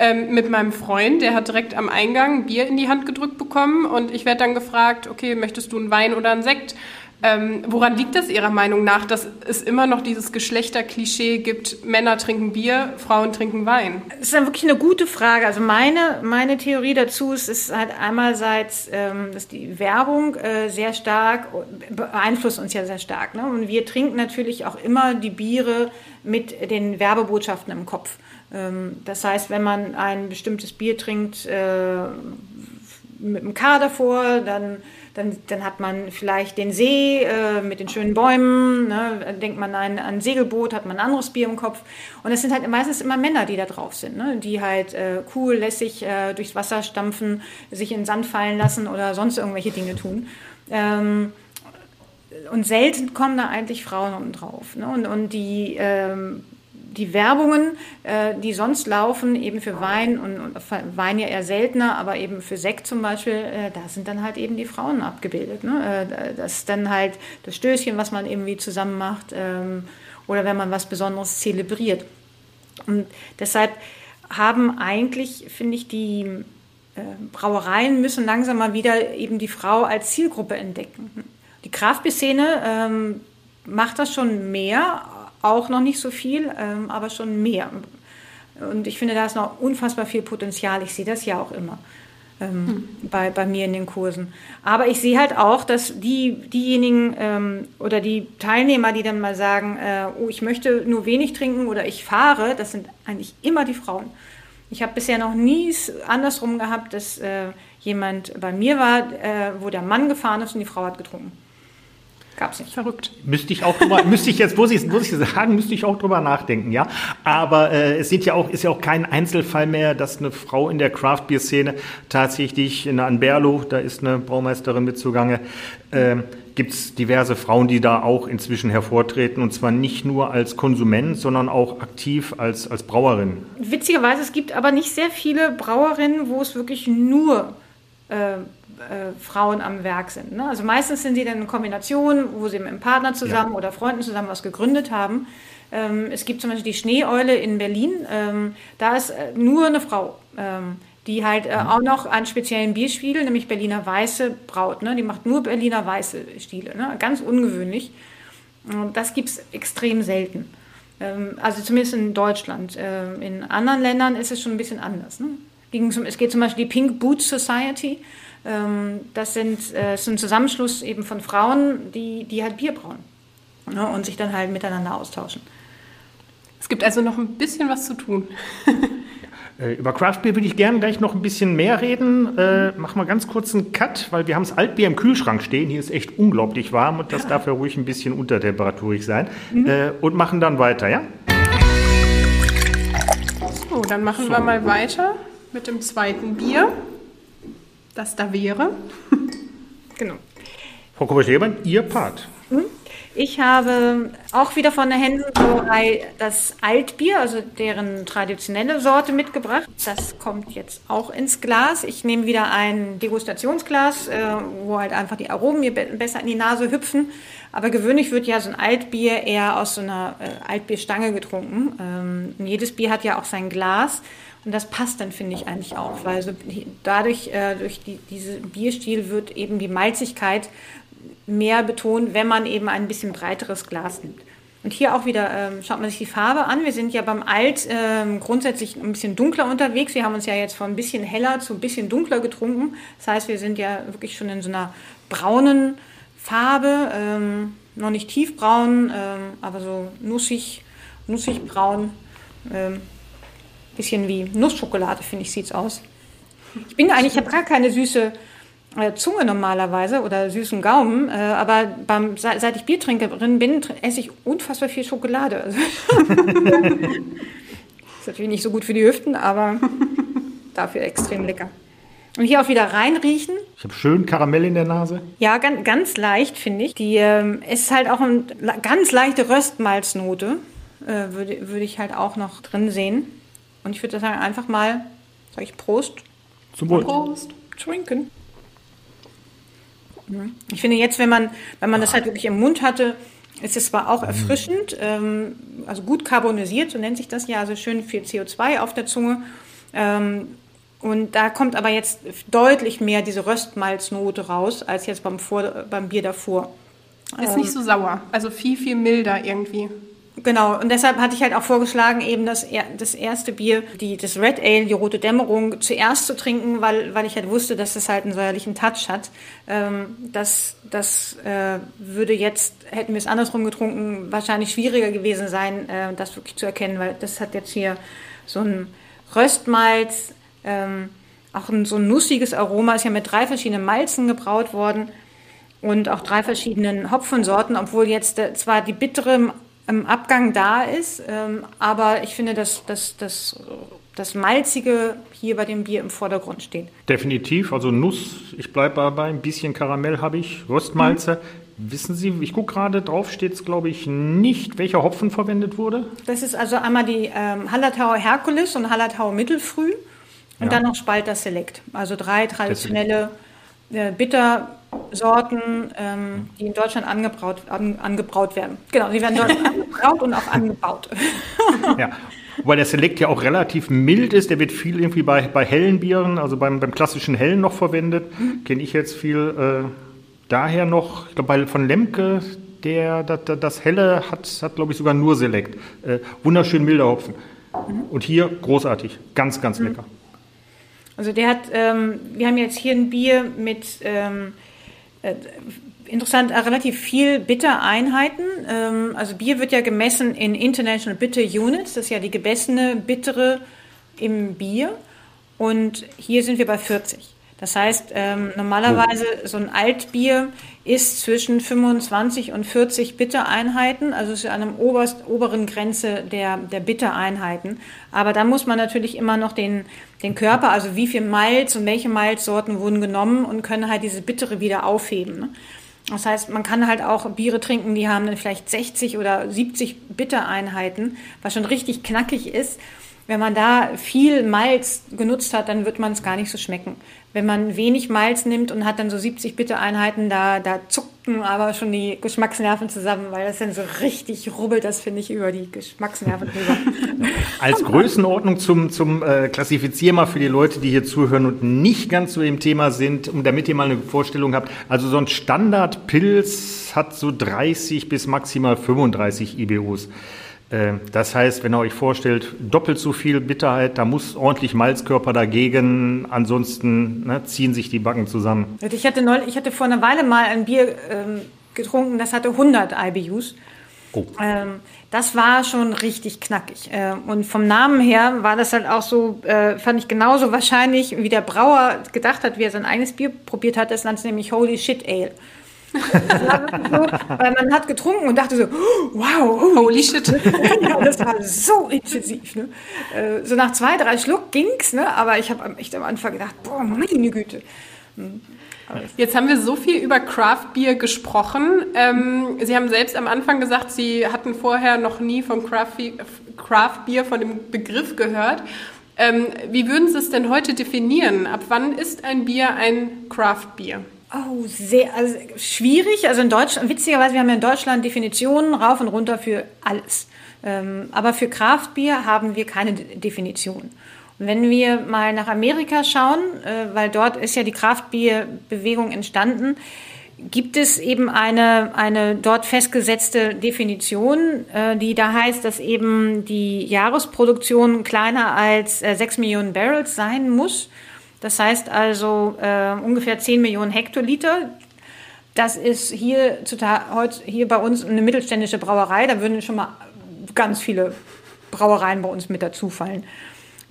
Ähm, mit meinem Freund, der hat direkt am Eingang Bier in die Hand gedrückt bekommen und ich werde dann gefragt, okay, möchtest du einen Wein oder einen Sekt? Ähm, woran liegt das Ihrer Meinung nach, dass es immer noch dieses Geschlechterklischee gibt, Männer trinken Bier, Frauen trinken Wein? Das ist dann wirklich eine gute Frage. Also meine, meine Theorie dazu ist, ist halt einerseits, ähm, dass die Werbung äh, sehr stark beeinflusst uns ja sehr stark. Ne? Und wir trinken natürlich auch immer die Biere mit den Werbebotschaften im Kopf. Ähm, das heißt, wenn man ein bestimmtes Bier trinkt äh, mit einem K davor, dann dann, dann hat man vielleicht den See äh, mit den schönen Bäumen. Ne? Denkt man an ein Segelboot, hat man ein anderes Bier im Kopf. Und es sind halt meistens immer Männer, die da drauf sind, ne? die halt äh, cool, lässig äh, durchs Wasser stampfen, sich in den Sand fallen lassen oder sonst irgendwelche Dinge tun. Ähm, und selten kommen da eigentlich Frauen drauf. Ne? Und, und die ähm, die Werbungen, äh, die sonst laufen, eben für Wein und, und, Wein ja eher seltener, aber eben für Sekt zum Beispiel, äh, da sind dann halt eben die Frauen abgebildet. Ne? Äh, das ist dann halt das Stößchen, was man irgendwie zusammen macht ähm, oder wenn man was Besonderes zelebriert. Und deshalb haben eigentlich, finde ich, die äh, Brauereien müssen langsam mal wieder eben die Frau als Zielgruppe entdecken. Die Kraftbier-Szene ähm, macht das schon mehr, auch noch nicht so viel, ähm, aber schon mehr. Und ich finde, da ist noch unfassbar viel Potenzial. Ich sehe das ja auch immer ähm, hm. bei, bei mir in den Kursen. Aber ich sehe halt auch, dass die, diejenigen ähm, oder die Teilnehmer, die dann mal sagen, äh, oh, ich möchte nur wenig trinken oder ich fahre, das sind eigentlich immer die Frauen. Ich habe bisher noch nie andersrum gehabt, dass äh, jemand bei mir war, äh, wo der Mann gefahren ist und die Frau hat getrunken. Gab's nicht. Verrückt. Müsste ich auch drüber, müsste ich jetzt, muss ich, muss ich sagen, müsste ich auch drüber nachdenken, ja. Aber äh, es sind ja auch, ist ja auch kein Einzelfall mehr, dass eine Frau in der Craft Beer Szene tatsächlich in Anberlo, da ist eine Braumeisterin mit zugange, äh, gibt es diverse Frauen, die da auch inzwischen hervortreten und zwar nicht nur als Konsument, sondern auch aktiv als, als Brauerin. Witzigerweise, es gibt aber nicht sehr viele Brauerinnen, wo es wirklich nur äh, äh, Frauen am Werk sind. Ne? Also meistens sind sie dann in Kombination, wo sie mit einem Partner zusammen ja. oder Freunden zusammen was gegründet haben. Ähm, es gibt zum Beispiel die Schneeeule in Berlin. Ähm, da ist äh, nur eine Frau, ähm, die halt äh, mhm. auch noch einen speziellen Bierspiegel, nämlich Berliner Weiße, braut. Ne? Die macht nur Berliner Weiße Stiele. Ne? Ganz ungewöhnlich. Und das gibt es extrem selten. Ähm, also zumindest in Deutschland. Ähm, in anderen Ländern ist es schon ein bisschen anders. Ne? Es geht zum Beispiel die Pink Boot Society. Ähm, das sind, äh, ist ein Zusammenschluss eben von Frauen, die, die halt Bier brauen ne? und sich dann halt miteinander austauschen. Es gibt also noch ein bisschen was zu tun. Äh, über Craft Beer würde ich gerne gleich noch ein bisschen mehr reden. Äh, mach mal ganz kurz einen Cut, weil wir haben das Altbier im Kühlschrank stehen. Hier ist echt unglaublich warm und das darf ja ruhig ein bisschen untertemperaturig sein. Mhm. Äh, und machen dann weiter, ja? So, dann machen so. wir mal weiter mit dem zweiten Bier, das da wäre. genau. Frau Kovac-Leber, Ihr Part. Mhm. Ich habe auch wieder von der Hänsenbrauerei das Altbier, also deren traditionelle Sorte mitgebracht. Das kommt jetzt auch ins Glas. Ich nehme wieder ein Degustationsglas, äh, wo halt einfach die Aromen mir besser in die Nase hüpfen. Aber gewöhnlich wird ja so ein Altbier eher aus so einer äh, Altbierstange getrunken. Ähm, jedes Bier hat ja auch sein Glas. Und das passt dann, finde ich, eigentlich auch, weil so dadurch, äh, durch die, diese Bierstil wird eben die Malzigkeit mehr betont, wenn man eben ein bisschen breiteres Glas nimmt. Und hier auch wieder ähm, schaut man sich die Farbe an. Wir sind ja beim Alt ähm, grundsätzlich ein bisschen dunkler unterwegs. Wir haben uns ja jetzt von ein bisschen heller zu ein bisschen dunkler getrunken. Das heißt, wir sind ja wirklich schon in so einer braunen Farbe, ähm, noch nicht tiefbraun, ähm, aber so nussig, nussig braun. Bisschen wie Nussschokolade, finde ich, sieht es aus. Ich bin eigentlich, ich habe gar keine süße äh, Zunge normalerweise oder süßen Gaumen, äh, aber beim, seit ich Biertrinkerin bin, esse ich unfassbar viel Schokolade. ist natürlich nicht so gut für die Hüften, aber dafür extrem lecker. Und hier auch wieder reinriechen. Ich habe schön Karamell in der Nase. Ja, ganz, ganz leicht, finde ich. Die ähm, ist halt auch eine ganz leichte Röstmalznote, äh, würde, würde ich halt auch noch drin sehen. Und ich würde sagen, einfach mal, sage ich Prost. Zum Wohl. Prost. Trinken. Ich finde jetzt, wenn man, wenn man das halt wirklich im Mund hatte, ist es zwar auch mhm. erfrischend, ähm, also gut carbonisiert, so nennt sich das ja, also schön viel CO2 auf der Zunge. Ähm, und da kommt aber jetzt deutlich mehr diese Röstmalznote raus, als jetzt beim, Vor beim Bier davor. Ist ähm, nicht so sauer, also viel, viel milder irgendwie. Genau, und deshalb hatte ich halt auch vorgeschlagen, eben das, das erste Bier, die, das Red Ale, die Rote Dämmerung, zuerst zu trinken, weil, weil ich halt wusste, dass es halt einen säuerlichen Touch hat. Ähm, das das äh, würde jetzt, hätten wir es andersrum getrunken, wahrscheinlich schwieriger gewesen sein, äh, das wirklich zu erkennen, weil das hat jetzt hier so ein Röstmalz, ähm, auch ein, so ein nussiges Aroma, ist ja mit drei verschiedenen Malzen gebraut worden und auch drei verschiedenen Hopfensorten, obwohl jetzt äh, zwar die bittere im Abgang da ist. Ähm, aber ich finde, dass, dass, dass das Malzige hier bei dem Bier im Vordergrund steht. Definitiv. Also Nuss, ich bleibe dabei, ein bisschen Karamell habe ich, Röstmalze. Mhm. Wissen Sie, ich gucke gerade drauf, steht es glaube ich nicht, welcher Hopfen verwendet wurde? Das ist also einmal die ähm, Hallertauer Herkules und Hallertauer Mittelfrüh und ja. dann noch Spalter Select. Also drei traditionelle äh, Bitter Sorten, ähm, die in Deutschland angebraut, an, angebraut werden. Genau, die werden dort angebraut und auch angebaut. ja. Wobei der Select ja auch relativ mild ist. Der wird viel irgendwie bei, bei hellen Bieren, also beim, beim klassischen Hellen noch verwendet. Mhm. Kenne ich jetzt viel äh, daher noch. Ich glaube, von Lemke, der, das, das Helle hat, hat glaube ich, sogar nur Select. Äh, wunderschön milder Hopfen. Mhm. Und hier großartig. Ganz, ganz mhm. lecker. Also der hat, ähm, wir haben jetzt hier ein Bier mit ähm, äh, interessant, äh, relativ viel Bittereinheiten. Ähm, also Bier wird ja gemessen in International Bitter Units, das ist ja die gemessene Bittere im Bier. Und hier sind wir bei 40. Das heißt, ähm, normalerweise so ein Altbier ist zwischen 25 und 40 Bittereinheiten, also ist an der oberst, oberen Grenze der, der Bittereinheiten. Aber da muss man natürlich immer noch den, den Körper, also wie viel Malz und welche Malzsorten wurden genommen und können halt diese Bittere wieder aufheben. Ne? Das heißt, man kann halt auch Biere trinken, die haben dann vielleicht 60 oder 70 Bittereinheiten, was schon richtig knackig ist. Wenn man da viel Malz genutzt hat, dann wird man es gar nicht so schmecken. Wenn man wenig Malz nimmt und hat dann so 70 Bittereinheiten, da, da zuckten aber schon die Geschmacksnerven zusammen, weil das dann so richtig rubbelt, das finde ich über die Geschmacksnerven rüber. Als Größenordnung zum, zum äh, Klassifizieren mal für die Leute, die hier zuhören und nicht ganz so im Thema sind, um damit ihr mal eine Vorstellung habt. Also so ein Standardpilz hat so 30 bis maximal 35 IBUs. Äh, das heißt, wenn ihr euch vorstellt, doppelt so viel Bitterheit, da muss ordentlich Malzkörper dagegen, ansonsten ne, ziehen sich die Backen zusammen. Ich hatte, neulich, ich hatte vor einer Weile mal ein Bier ähm, getrunken, das hatte 100 IBUs. Oh. Ähm, das war schon richtig knackig. Äh, und vom Namen her war das halt auch so, äh, fand ich genauso wahrscheinlich, wie der Brauer gedacht hat, wie er sein eigenes Bier probiert hat. Das nannte nämlich Holy Shit Ale. So, weil man hat getrunken und dachte so, wow, holy, holy shit. ja, das war so intensiv. Ne? Äh, so nach zwei, drei Schluck ging's, ne? aber ich habe echt am Anfang gedacht, boah, meine Güte. Hm. Jetzt haben wir so viel über Craft Beer gesprochen. Ähm, Sie haben selbst am Anfang gesagt, Sie hatten vorher noch nie von Craft, Craft Beer, von dem Begriff gehört. Ähm, wie würden Sie es denn heute definieren? Ab wann ist ein Bier ein Craft Beer? Oh, sehr also schwierig. Also in Deutschland, witzigerweise, wir haben ja in Deutschland Definitionen rauf und runter für alles. Ähm, aber für Kraftbier haben wir keine Definition. Und wenn wir mal nach Amerika schauen, äh, weil dort ist ja die Kraftbierbewegung entstanden, gibt es eben eine, eine dort festgesetzte Definition, äh, die da heißt, dass eben die Jahresproduktion kleiner als äh, 6 Millionen Barrels sein muss. Das heißt also äh, ungefähr 10 Millionen Hektoliter. Das ist hier, heute, hier bei uns eine mittelständische Brauerei. Da würden schon mal ganz viele Brauereien bei uns mit dazu fallen.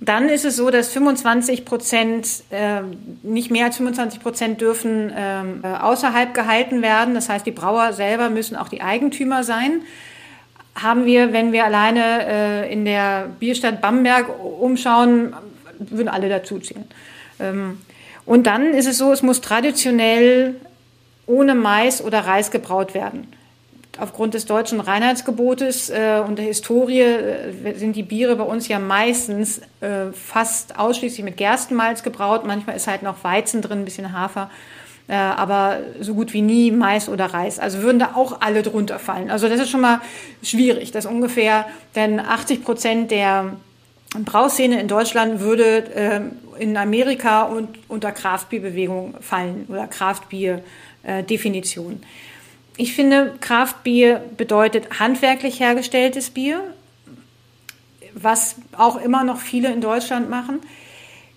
Dann ist es so, dass 25 Prozent, äh, nicht mehr als 25 Prozent dürfen ähm, äh, außerhalb gehalten werden. Das heißt, die Brauer selber müssen auch die Eigentümer sein. Haben wir, wenn wir alleine äh, in der Bierstadt Bamberg umschauen, würden alle dazuzählen. Und dann ist es so, es muss traditionell ohne Mais oder Reis gebraut werden. Aufgrund des deutschen Reinheitsgebotes äh, und der Historie äh, sind die Biere bei uns ja meistens äh, fast ausschließlich mit Gerstenmalz gebraut. Manchmal ist halt noch Weizen drin, ein bisschen Hafer, aber so gut wie nie Mais oder Reis. Also würden da auch alle drunter fallen. Also das ist schon mal schwierig, dass ungefähr denn 80 Prozent der Brauszene in Deutschland würde äh, in Amerika und unter Kraftbierbewegung fallen oder Kraftbier-Definition. Ich finde, Kraftbier bedeutet handwerklich hergestelltes Bier, was auch immer noch viele in Deutschland machen.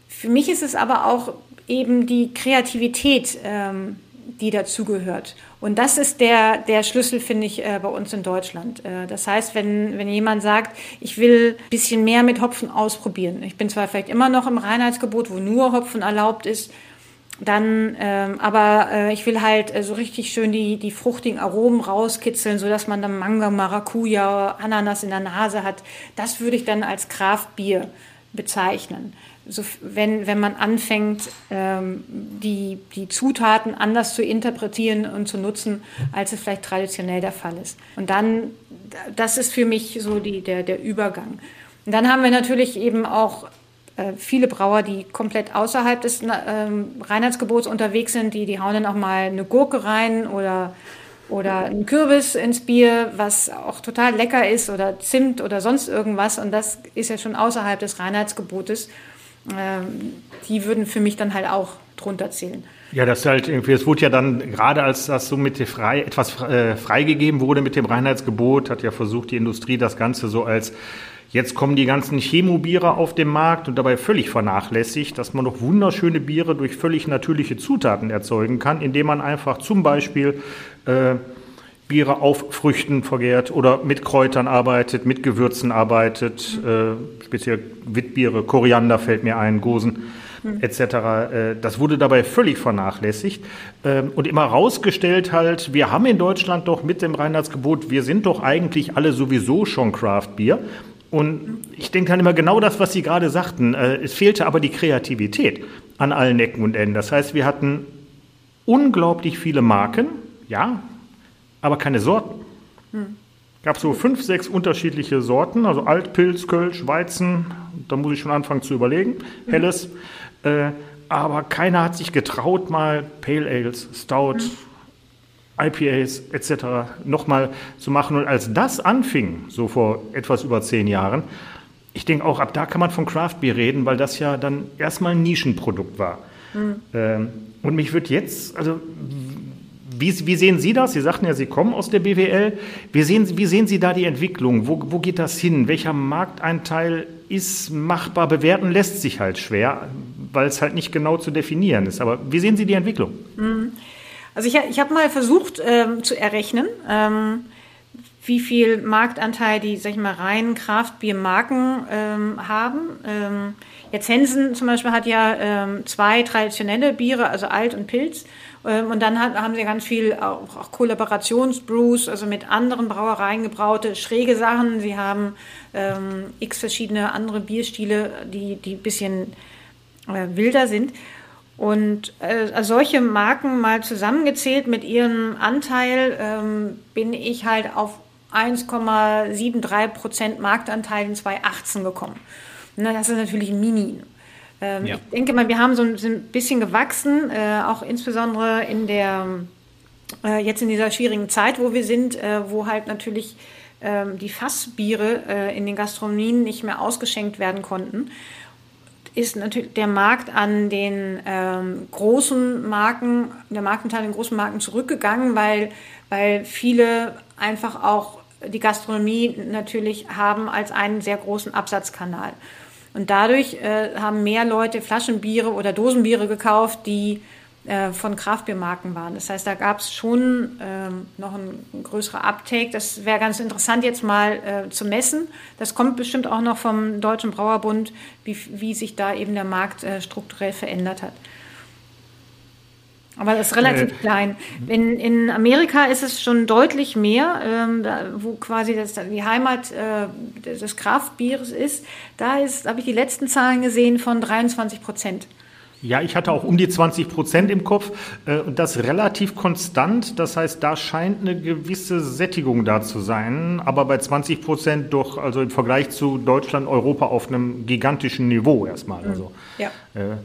Für mich ist es aber auch eben die Kreativität, ähm, die dazugehört. Und das ist der, der Schlüssel, finde ich, äh, bei uns in Deutschland. Äh, das heißt, wenn, wenn jemand sagt, ich will ein bisschen mehr mit Hopfen ausprobieren, ich bin zwar vielleicht immer noch im Reinheitsgebot, wo nur Hopfen erlaubt ist, dann, ähm, aber äh, ich will halt äh, so richtig schön die, die fruchtigen Aromen rauskitzeln, sodass man dann Mango, Maracuja, Ananas in der Nase hat. Das würde ich dann als Kraftbier bezeichnen so, wenn, wenn man anfängt, ähm, die, die Zutaten anders zu interpretieren und zu nutzen, als es vielleicht traditionell der Fall ist. Und dann, das ist für mich so die, der, der Übergang. Und dann haben wir natürlich eben auch äh, viele Brauer, die komplett außerhalb des ähm, Reinheitsgebots unterwegs sind, die, die hauen dann auch mal eine Gurke rein oder oder einen Kürbis ins Bier, was auch total lecker ist oder Zimt oder sonst irgendwas. Und das ist ja schon außerhalb des Reinheitsgebotes. Ähm, die würden für mich dann halt auch drunter zählen. Ja, das halt irgendwie, es wurde ja dann, gerade als das so mit frei, etwas äh, freigegeben wurde mit dem Reinheitsgebot, hat ja versucht, die Industrie das Ganze so als Jetzt kommen die ganzen Chemobiere auf den Markt und dabei völlig vernachlässigt, dass man doch wunderschöne Biere durch völlig natürliche Zutaten erzeugen kann, indem man einfach zum Beispiel äh, Biere auf Früchten vergärt oder mit Kräutern arbeitet, mit Gewürzen arbeitet, äh, speziell Witbiere, Koriander fällt mir ein, Gosen mhm. etc. Äh, das wurde dabei völlig vernachlässigt äh, und immer rausgestellt halt, wir haben in Deutschland doch mit dem Reinheitsgebot, wir sind doch eigentlich alle sowieso schon Craft Bier. Und ich denke dann immer genau das, was Sie gerade sagten. Äh, es fehlte aber die Kreativität an allen Ecken und Enden. Das heißt, wir hatten unglaublich viele Marken, ja, aber keine Sorten. Hm. Gab so fünf, sechs unterschiedliche Sorten, also Altpilz, Kölsch, Weizen, da muss ich schon anfangen zu überlegen, hm. Helles. Äh, aber keiner hat sich getraut, mal Pale Ales, Stout, hm. IPAs etc. nochmal zu machen. Und als das anfing, so vor etwas über zehn Jahren, ich denke auch, ab da kann man von Craft Beer reden, weil das ja dann erstmal ein Nischenprodukt war. Mhm. Ähm, und mich wird jetzt, also wie, wie, sehen Sie das? Sie sagten ja, Sie kommen aus der BWL. Wie sehen, wie sehen Sie da die Entwicklung? Wo, wo geht das hin? Welcher Markteinteil ist machbar? Bewerten lässt sich halt schwer, weil es halt nicht genau zu definieren ist. Aber wie sehen Sie die Entwicklung? Mhm. Also ich, ich habe mal versucht ähm, zu errechnen, ähm, wie viel Marktanteil die, sag ich mal, reinen Kraftbiermarken ähm, haben. Ähm, jetzt Hensen zum Beispiel hat ja ähm, zwei traditionelle Biere, also Alt und Pilz. Ähm, und dann haben sie ganz viel auch, auch Kollaborationsbrews, also mit anderen Brauereien gebraute, schräge Sachen. Sie haben ähm, x verschiedene andere Bierstile, die, die ein bisschen äh, wilder sind. Und äh, solche Marken mal zusammengezählt mit ihrem Anteil ähm, bin ich halt auf 1,73 Prozent Marktanteil in 2018 gekommen. Na, das ist natürlich Mini. Ähm, ja. Ich denke mal, wir haben so ein, so ein bisschen gewachsen, äh, auch insbesondere in der, äh, jetzt in dieser schwierigen Zeit, wo wir sind, äh, wo halt natürlich ähm, die Fassbiere äh, in den Gastronomien nicht mehr ausgeschenkt werden konnten ist natürlich der Markt an den ähm, großen Marken, der Marktanteil an den großen Marken zurückgegangen, weil, weil viele einfach auch die Gastronomie natürlich haben als einen sehr großen Absatzkanal. Und dadurch äh, haben mehr Leute Flaschenbiere oder Dosenbiere gekauft, die äh, von Kraftbiermarken waren. Das heißt, da gab es schon ähm, noch ein, ein größerer Uptake. Das wäre ganz interessant jetzt mal äh, zu messen. Das kommt bestimmt auch noch vom Deutschen Brauerbund, wie, wie sich da eben der Markt äh, strukturell verändert hat. Aber das ist relativ äh. klein. In, in Amerika ist es schon deutlich mehr, ähm, da, wo quasi das, die Heimat äh, des Kraftbieres ist. Da ist, habe ich die letzten Zahlen gesehen von 23 Prozent. Ja, ich hatte auch um die 20 Prozent im Kopf äh, und das relativ konstant. Das heißt, da scheint eine gewisse Sättigung da zu sein, aber bei 20 Prozent doch, also im Vergleich zu Deutschland, Europa auf einem gigantischen Niveau erstmal. Also, ja. Äh,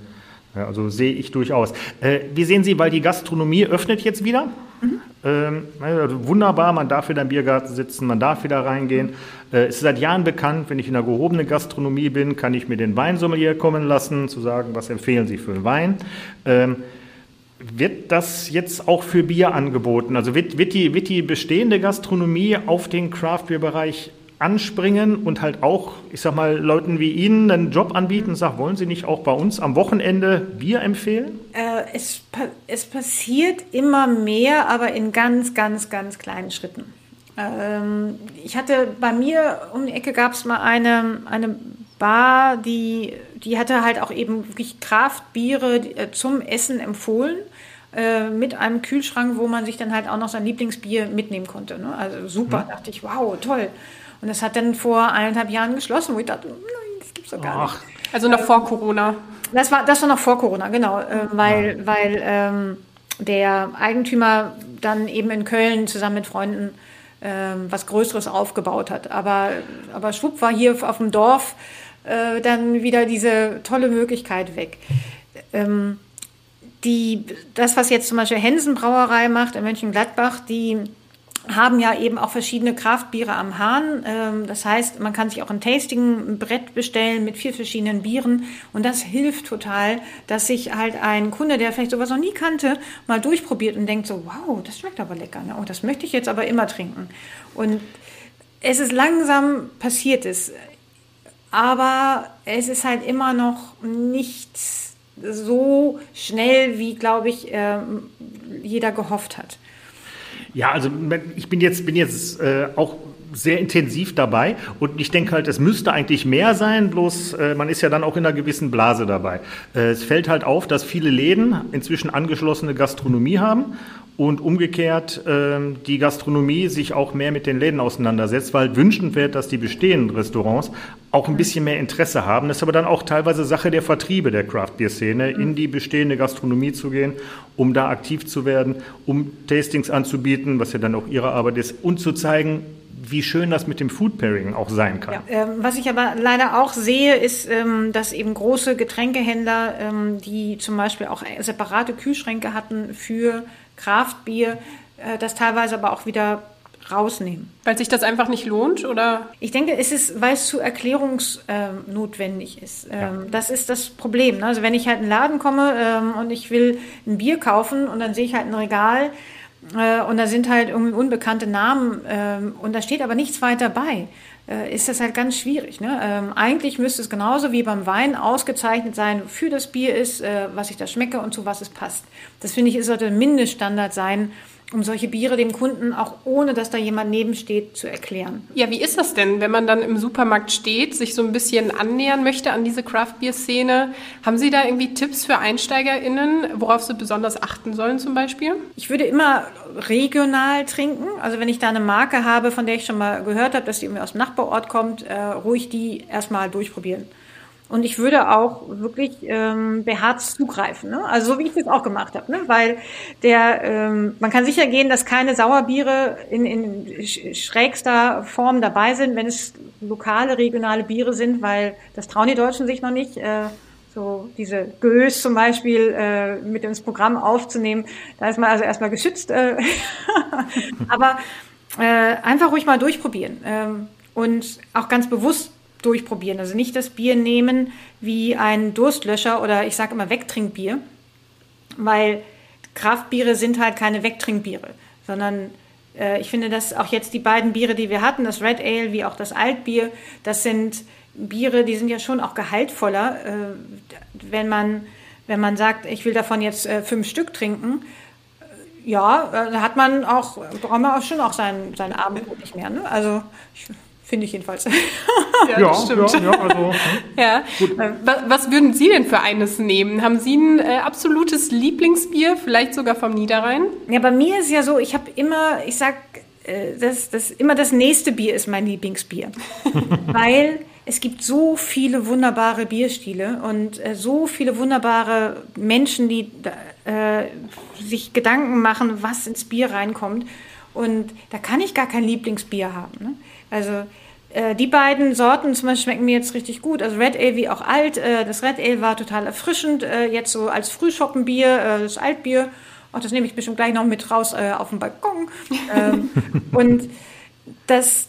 also sehe ich durchaus. Äh, wie sehen Sie, weil die Gastronomie öffnet jetzt wieder? Mhm. Ähm, also wunderbar, man darf wieder im Biergarten sitzen, man darf wieder reingehen. Äh, es ist seit Jahren bekannt, wenn ich in der gehobenen Gastronomie bin, kann ich mir den Weinsommelier kommen lassen, zu sagen, was empfehlen Sie für einen Wein. Ähm, wird das jetzt auch für Bier angeboten? Also wird, wird, die, wird die bestehende Gastronomie auf den Craft-Bier-Bereich anspringen und halt auch, ich sag mal, Leuten wie Ihnen einen Job anbieten und sagen, wollen Sie nicht auch bei uns am Wochenende Bier empfehlen? Äh, es, es passiert immer mehr, aber in ganz, ganz, ganz kleinen Schritten. Ähm, ich hatte bei mir um die Ecke gab es mal eine, eine Bar, die, die hatte halt auch eben wirklich Kraftbiere äh, zum Essen empfohlen äh, mit einem Kühlschrank, wo man sich dann halt auch noch sein Lieblingsbier mitnehmen konnte. Ne? Also super, hm. dachte ich, wow, toll. Und das hat dann vor eineinhalb Jahren geschlossen, wo ich dachte, nein, das gibt's doch gar Ach. nicht. Also noch vor Corona. Das war, das war noch vor Corona, genau, äh, weil, ja. weil ähm, der Eigentümer dann eben in Köln zusammen mit Freunden ähm, was Größeres aufgebaut hat. Aber, aber schwupp war hier auf dem Dorf äh, dann wieder diese tolle Möglichkeit weg. Ähm, die, das, was jetzt zum Beispiel Hensen Brauerei macht in Mönchengladbach, die haben ja eben auch verschiedene Kraftbiere am Hahn. Ähm, das heißt, man kann sich auch ein Tasting-Brett bestellen mit vier verschiedenen Bieren. Und das hilft total, dass sich halt ein Kunde, der vielleicht sowas noch nie kannte, mal durchprobiert und denkt so, wow, das schmeckt aber lecker. Ne? Oh, das möchte ich jetzt aber immer trinken. Und es ist langsam passiert es. Aber es ist halt immer noch nicht so schnell, wie, glaube ich, ähm, jeder gehofft hat. Ja, also ich bin jetzt, bin jetzt äh, auch sehr intensiv dabei und ich denke halt, es müsste eigentlich mehr sein, bloß äh, man ist ja dann auch in einer gewissen Blase dabei. Äh, es fällt halt auf, dass viele Läden inzwischen angeschlossene Gastronomie haben und umgekehrt äh, die Gastronomie sich auch mehr mit den Läden auseinandersetzt, weil wünschenswert, dass die bestehenden Restaurants auch ein bisschen mehr Interesse haben. Das ist aber dann auch teilweise Sache der Vertriebe der Craft-Bier-Szene, in die bestehende Gastronomie zu gehen, um da aktiv zu werden, um Tastings anzubieten, was ja dann auch ihre Arbeit ist, und zu zeigen, wie schön das mit dem Food Pairing auch sein kann. Ja, ähm, was ich aber leider auch sehe, ist, ähm, dass eben große Getränkehändler, ähm, die zum Beispiel auch separate Kühlschränke hatten für Kraftbier, äh, das teilweise aber auch wieder rausnehmen. Weil sich das einfach nicht lohnt, oder? Ich denke, es ist, weil es zu erklärungsnotwendig ähm, ist. Ähm, ja. Das ist das Problem. Ne? Also wenn ich halt in den Laden komme ähm, und ich will ein Bier kaufen und dann sehe ich halt ein Regal äh, und da sind halt irgendwie unbekannte Namen äh, und da steht aber nichts weiter bei, äh, ist das halt ganz schwierig. Ne? Ähm, eigentlich müsste es genauso wie beim Wein ausgezeichnet sein, wofür das Bier ist, äh, was ich da schmecke und zu was es passt. Das finde ich, sollte ein Mindeststandard sein, um solche Biere dem Kunden auch ohne, dass da jemand nebensteht, zu erklären. Ja, wie ist das denn, wenn man dann im Supermarkt steht, sich so ein bisschen annähern möchte an diese Craft-Bier-Szene? Haben Sie da irgendwie Tipps für EinsteigerInnen, worauf sie besonders achten sollen zum Beispiel? Ich würde immer regional trinken. Also wenn ich da eine Marke habe, von der ich schon mal gehört habe, dass die irgendwie aus dem Nachbarort kommt, äh, ruhig die erstmal durchprobieren. Und ich würde auch wirklich ähm, beharzt zugreifen. Ne? Also so wie ich das auch gemacht habe. Ne? Weil der, ähm, man kann sicher gehen, dass keine Sauerbiere in, in schrägster Form dabei sind, wenn es lokale, regionale Biere sind, weil das trauen die Deutschen sich noch nicht. Äh, so diese Gös zum Beispiel äh, mit ins Programm aufzunehmen. Da ist man also erstmal geschützt. Äh, Aber äh, einfach ruhig mal durchprobieren. Ähm, und auch ganz bewusst durchprobieren. Also nicht das Bier nehmen wie ein Durstlöscher oder ich sage immer Wegtrinkbier, weil Kraftbiere sind halt keine Wegtrinkbiere, sondern äh, ich finde, dass auch jetzt die beiden Biere, die wir hatten, das Red Ale wie auch das Altbier, das sind Biere, die sind ja schon auch gehaltvoller, äh, wenn man wenn man sagt, ich will davon jetzt äh, fünf Stück trinken, ja, da hat man auch, braucht man auch schon auch sein, sein Abendbrot nicht mehr. Ne? Also ich Finde ich jedenfalls. ja, ja, stimmt. Ja, ja, also, ja. Was, was, würden Sie denn für eines nehmen? Haben Sie ein äh, absolutes Lieblingsbier, vielleicht sogar vom Niederrhein? Ja, bei mir ist ja so, ich habe immer, ich sag, äh, das, das, immer das nächste Bier ist mein Lieblingsbier. Weil es gibt so viele wunderbare Bierstile und äh, so viele wunderbare Menschen, die äh, sich Gedanken machen, was ins Bier reinkommt. Und da kann ich gar kein Lieblingsbier haben. Ne? Also äh, die beiden Sorten zum Beispiel schmecken mir jetzt richtig gut. Also Red Ale wie auch alt. Äh, das Red Ale war total erfrischend. Äh, jetzt so als Frühschoppenbier, äh, das Altbier. Auch das nehme ich bestimmt gleich noch mit raus äh, auf den Balkon. Ähm, und das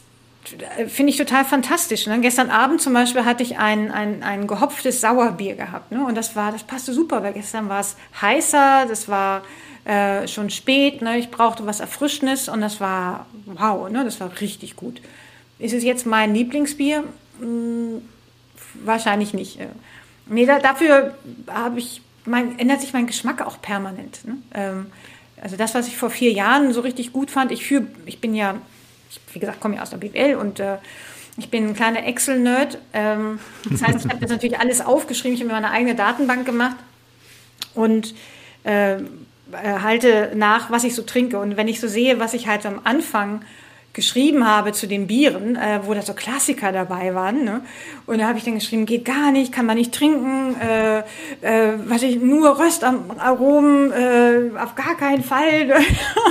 äh, finde ich total fantastisch. Ne? Gestern Abend zum Beispiel hatte ich ein, ein, ein gehopftes Sauerbier gehabt. Ne? Und das war, das passte super, weil gestern war es heißer, das war äh, schon spät, ne? ich brauchte was Erfrischendes und das war wow, ne? das war richtig gut. Ist es jetzt mein Lieblingsbier? Hm, wahrscheinlich nicht. Nee, da, dafür habe ich, mein, ändert sich mein Geschmack auch permanent. Ne? Ähm, also das, was ich vor vier Jahren so richtig gut fand, ich, für, ich bin ja, ich, wie gesagt, komme ja aus der BWL und äh, ich bin ein kleiner Excel-Nerd. Ähm, das heißt, ich habe das natürlich alles aufgeschrieben, ich habe mir meine eigene Datenbank gemacht und äh, halte nach, was ich so trinke. Und wenn ich so sehe, was ich halt am Anfang geschrieben habe zu den Bieren, äh, wo da so Klassiker dabei waren. Ne? Und da habe ich dann geschrieben, geht gar nicht, kann man nicht trinken, äh, äh, was ich nur Röstaromen, äh, auf gar keinen Fall.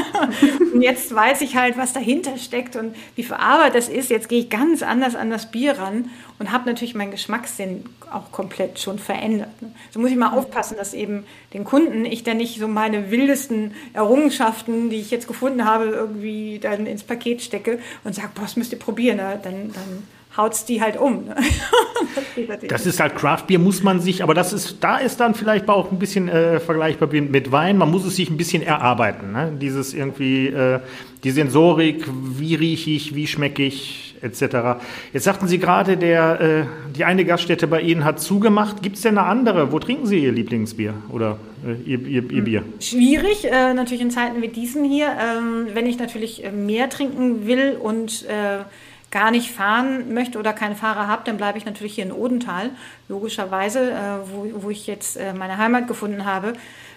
und jetzt weiß ich halt, was dahinter steckt und wie viel Arbeit das ist. Jetzt gehe ich ganz anders an das Bier ran und habe natürlich meinen Geschmackssinn auch komplett schon verändert. Ne? So muss ich mal aufpassen, dass eben den Kunden ich dann nicht so meine wildesten Errungenschaften, die ich jetzt gefunden habe, irgendwie dann ins Paket stecke und sage, boah, das müsst ihr probieren. Ne? Dann, dann haut's die halt um. Ne? das, das ist halt Craftbier, muss man sich, aber das ist, da ist dann vielleicht auch ein bisschen äh, vergleichbar mit Wein. Man muss es sich ein bisschen erarbeiten. Ne? Dieses irgendwie, äh, die Sensorik, wie rieche ich, wie schmecke ich, etc. Jetzt sagten Sie gerade, der, äh, die eine Gaststätte bei Ihnen hat zugemacht. Gibt es denn eine andere? Wo trinken Sie Ihr Lieblingsbier oder äh, ihr, ihr, ihr, Bier? Schwierig, äh, natürlich in Zeiten wie diesen hier. Ähm, wenn ich natürlich äh, mehr trinken will und äh, gar nicht fahren möchte oder keinen Fahrer habe, dann bleibe ich natürlich hier in Odenthal, logischerweise, äh, wo, wo ich jetzt meine Heimat gefunden habe.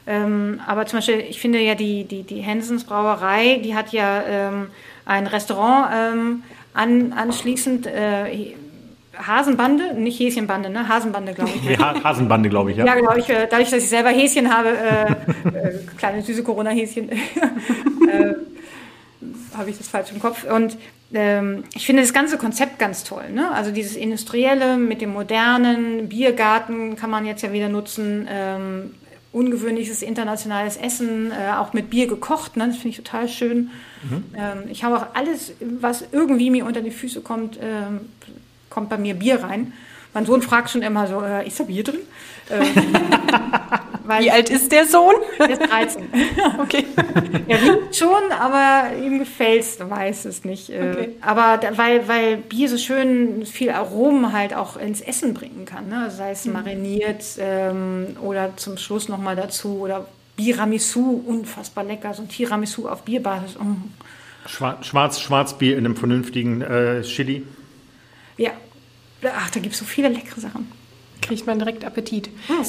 Ähm, aber zum Beispiel, ich finde ja die, die, die Hensens Brauerei, die hat ja ähm, ein Restaurant ähm, an, anschließend äh, Hasenbande, nicht Häschenbande, ne? Hasenbande, glaube ich. Ja, Hasenbande, glaube ich, ja. Ja, genau. Ich, äh, dadurch, dass ich selber Häschen habe, äh, äh, kleine süße Corona-Häschen, äh, habe ich das falsch im Kopf. Und ähm, ich finde das ganze Konzept ganz toll. Ne? Also dieses Industrielle mit dem modernen Biergarten kann man jetzt ja wieder nutzen. Ähm, ungewöhnliches internationales Essen, äh, auch mit Bier gekocht. Ne? Das finde ich total schön. Mhm. Ähm, ich habe auch alles, was irgendwie mir unter die Füße kommt, ähm, kommt bei mir Bier rein. Mein Sohn fragt schon immer so, äh, ist da Bier drin? Weil Wie alt ist der Sohn? Der ist 13. okay. er riecht schon, aber ihm gefällt es, weiß es nicht. Äh, okay. Aber da, weil, weil Bier so schön viel Aromen halt auch ins Essen bringen kann. Ne? Sei es mhm. mariniert ähm, oder zum Schluss nochmal dazu oder Biramisu, unfassbar lecker. So ein Tiramisu auf Bierbasis. Mm. Schwarz, Schwarzbier in einem vernünftigen äh, Chili. Ja. Ach, da gibt es so viele leckere Sachen. Kriegt man direkt Appetit. Hm.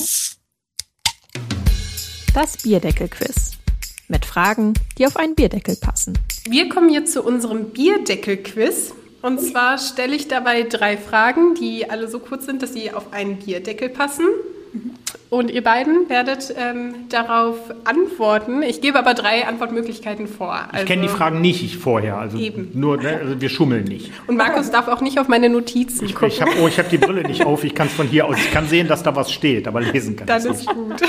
Das Bierdeckel-Quiz. Mit Fragen, die auf einen Bierdeckel passen. Wir kommen jetzt zu unserem Bierdeckel-Quiz. Und zwar stelle ich dabei drei Fragen, die alle so kurz sind, dass sie auf einen Bierdeckel passen. Und ihr beiden werdet ähm, darauf antworten. Ich gebe aber drei Antwortmöglichkeiten vor. Also ich kenne die Fragen nicht ich vorher. Also eben. Nur, ne, also wir schummeln nicht. Und Markus darf auch nicht auf meine Notizen ich, gucken. Ich habe oh, hab die Brille nicht auf. Ich kann es von hier aus. Ich kann sehen, dass da was steht, aber lesen kann Dann ist gut.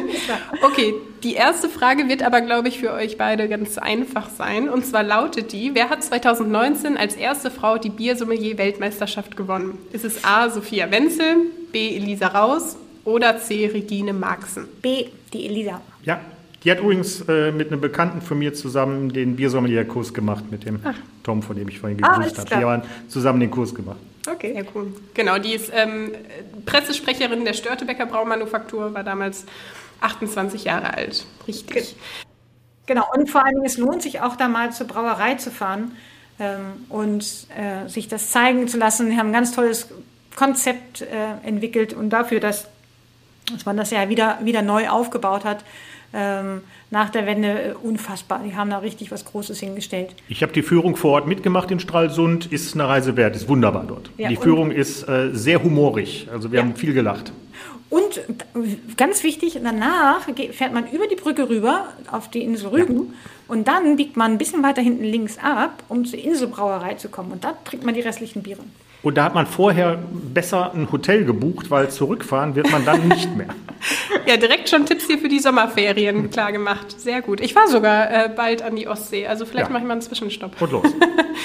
okay, die erste Frage wird aber, glaube ich, für euch beide ganz einfach sein. Und zwar lautet die, wer hat 2019 als erste Frau die Biersommelier-Weltmeisterschaft gewonnen? Ist es A. Sophia Wenzel, B. Elisa Raus oder C. Regine Marxen? B. Die Elisa. Ja, die hat übrigens äh, mit einem Bekannten von mir zusammen den Biersommelier-Kurs gemacht, mit dem Ach. Tom, von dem ich vorhin ah, gegrüßt ah, habe. Wir haben zusammen den Kurs gemacht. Okay, ja, cool. Genau, die ist ähm, Pressesprecherin der Störtebecker Braumanufaktur, war damals 28 Jahre alt. Richtig. Genau, und vor allen Dingen, es lohnt sich auch da mal zur Brauerei zu fahren ähm, und äh, sich das zeigen zu lassen. Wir haben ein ganz tolles Konzept äh, entwickelt und dafür, dass dass man das ja wieder, wieder neu aufgebaut hat. Ähm, nach der Wende äh, unfassbar. Die haben da richtig was Großes hingestellt. Ich habe die Führung vor Ort mitgemacht in Stralsund, ist eine Reise wert, ist wunderbar dort. Ja, die Führung ist äh, sehr humorig, also wir ja. haben viel gelacht. Und ganz wichtig, danach fährt man über die Brücke rüber auf die Insel Rügen ja. und dann biegt man ein bisschen weiter hinten links ab, um zur Inselbrauerei zu kommen. Und da trinkt man die restlichen Biere. Und da hat man vorher besser ein Hotel gebucht, weil zurückfahren wird man dann nicht mehr. ja, direkt schon Tipps hier für die Sommerferien klar gemacht. Sehr gut. Ich war sogar äh, bald an die Ostsee, also vielleicht ja. mache ich mal einen Zwischenstopp. Und los.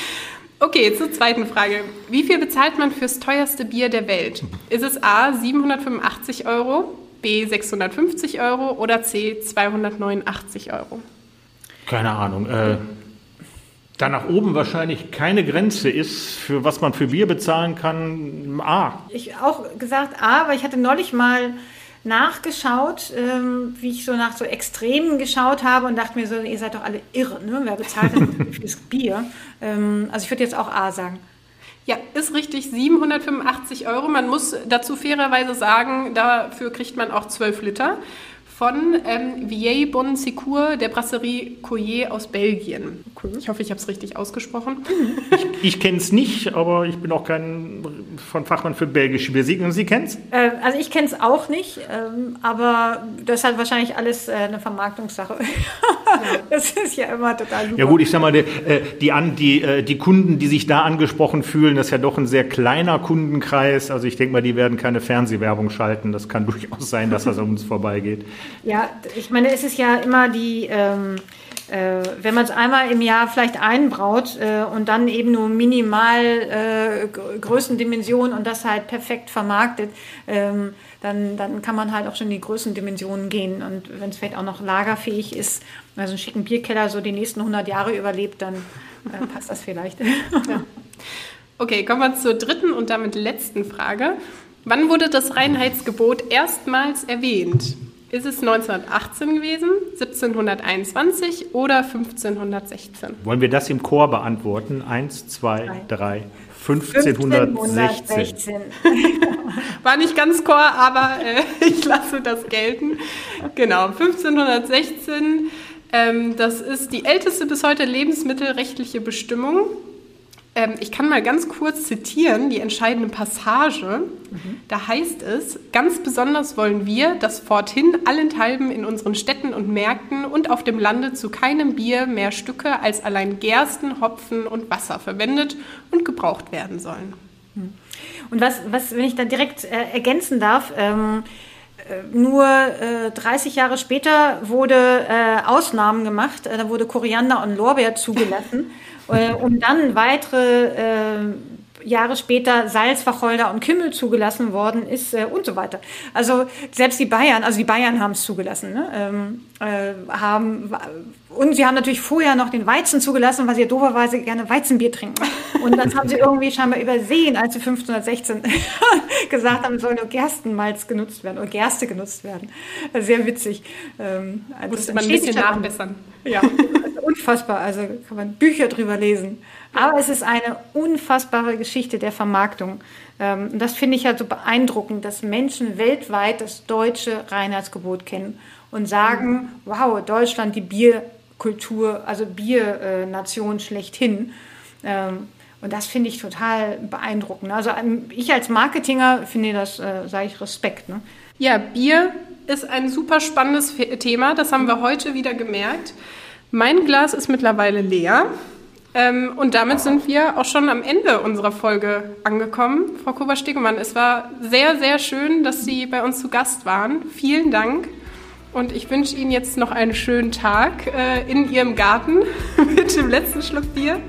okay, zur zweiten Frage. Wie viel bezahlt man fürs teuerste Bier der Welt? Ist es A 785 Euro, B 650 Euro oder C 289 Euro? Keine Ahnung. Äh, da nach oben wahrscheinlich keine Grenze ist, für was man für Bier bezahlen kann, A. Ich auch gesagt A, aber ich hatte neulich mal nachgeschaut, ähm, wie ich so nach so Extremen geschaut habe und dachte mir so, ihr seid doch alle irre, ne? wer bezahlt denn fürs Bier? Ähm, also ich würde jetzt auch A sagen. Ja, ist richtig, 785 Euro. Man muss dazu fairerweise sagen, dafür kriegt man auch 12 Liter von ähm, Vieille Bon Secours der Brasserie Coyer aus Belgien. Cool. Ich hoffe, ich habe es richtig ausgesprochen. Ich, ich kenne es nicht, aber ich bin auch kein von Fachmann für belgische Bier. Sie, Sie kennen es? Äh, also ich kenne es auch nicht, ähm, aber das ist halt wahrscheinlich alles äh, eine Vermarktungssache. das ist ja immer total super. Ja gut, ich sag mal, die, äh, die, die, äh, die Kunden, die sich da angesprochen fühlen, das ist ja doch ein sehr kleiner Kundenkreis. Also ich denke mal, die werden keine Fernsehwerbung schalten. Das kann durchaus sein, dass das an uns vorbeigeht. Ja, ich meine, es ist ja immer die, ähm, äh, wenn man es einmal im Jahr vielleicht einbraut äh, und dann eben nur minimal äh, Größendimensionen und das halt perfekt vermarktet, ähm, dann, dann kann man halt auch schon in die Größendimensionen gehen. Und wenn es vielleicht auch noch lagerfähig ist, also einen schicken Bierkeller so die nächsten 100 Jahre überlebt, dann äh, passt das vielleicht. ja. Okay, kommen wir zur dritten und damit letzten Frage. Wann wurde das Reinheitsgebot erstmals erwähnt? Ist es 1918 gewesen, 1721 oder 1516? Wollen wir das im Chor beantworten? Eins, zwei, drei. 1516. 1516. War nicht ganz Chor, aber äh, ich lasse das gelten. Genau, 1516. Ähm, das ist die älteste bis heute lebensmittelrechtliche Bestimmung ähm, ich kann mal ganz kurz zitieren, die entscheidende Passage. Mhm. Da heißt es, ganz besonders wollen wir, dass forthin allenthalben in unseren Städten und Märkten und auf dem Lande zu keinem Bier mehr Stücke als allein Gersten, Hopfen und Wasser verwendet und gebraucht werden sollen. Mhm. Und was, was, wenn ich da direkt äh, ergänzen darf, ähm, äh, nur äh, 30 Jahre später wurde äh, Ausnahmen gemacht. Äh, da wurde Koriander und Lorbeer zugelassen. Äh, um dann weitere äh, Jahre später Salz, Wacholder und Kümmel zugelassen worden ist äh, und so weiter. Also selbst die Bayern, also die Bayern haben es zugelassen, ne? ähm, äh, haben und sie haben natürlich vorher noch den Weizen zugelassen, weil sie ja dooferweise gerne Weizenbier trinken. Und das haben sie irgendwie scheinbar übersehen, als sie 1516 gesagt haben, soll nur Gerstenmalz genutzt werden oder Gerste genutzt werden. Sehr witzig. Ähm, Musste man ein bisschen nachbessern. Ja, unfassbar. Also kann man Bücher drüber lesen. Aber es ist eine unfassbare Geschichte der Vermarktung. Ähm, und das finde ich ja so beeindruckend, dass Menschen weltweit das deutsche Reinheitsgebot kennen und sagen, wow, Deutschland, die Bierkultur, also Biernation schlechthin. Ähm, und das finde ich total beeindruckend. Also ähm, ich als Marketinger finde das, äh, sage ich, Respekt. Ne? Ja, Bier ist ein super spannendes Thema. Das haben wir heute wieder gemerkt. Mein Glas ist mittlerweile leer. Ähm, und damit sind wir auch schon am Ende unserer Folge angekommen. Frau Kober-Stegemann, es war sehr, sehr schön, dass Sie bei uns zu Gast waren. Vielen Dank. Und ich wünsche Ihnen jetzt noch einen schönen Tag äh, in Ihrem Garten mit dem letzten Schluck Bier.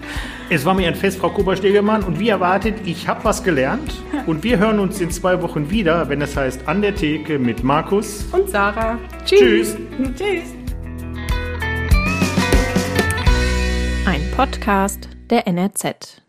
Es war mir ein Fest, Frau Kober-Stegemann. Und wie erwartet, ich habe was gelernt. Und wir hören uns in zwei Wochen wieder, wenn es heißt An der Theke mit Markus und Sarah. Tschüss. Tschüss. Tschüss. Podcast der NRZ.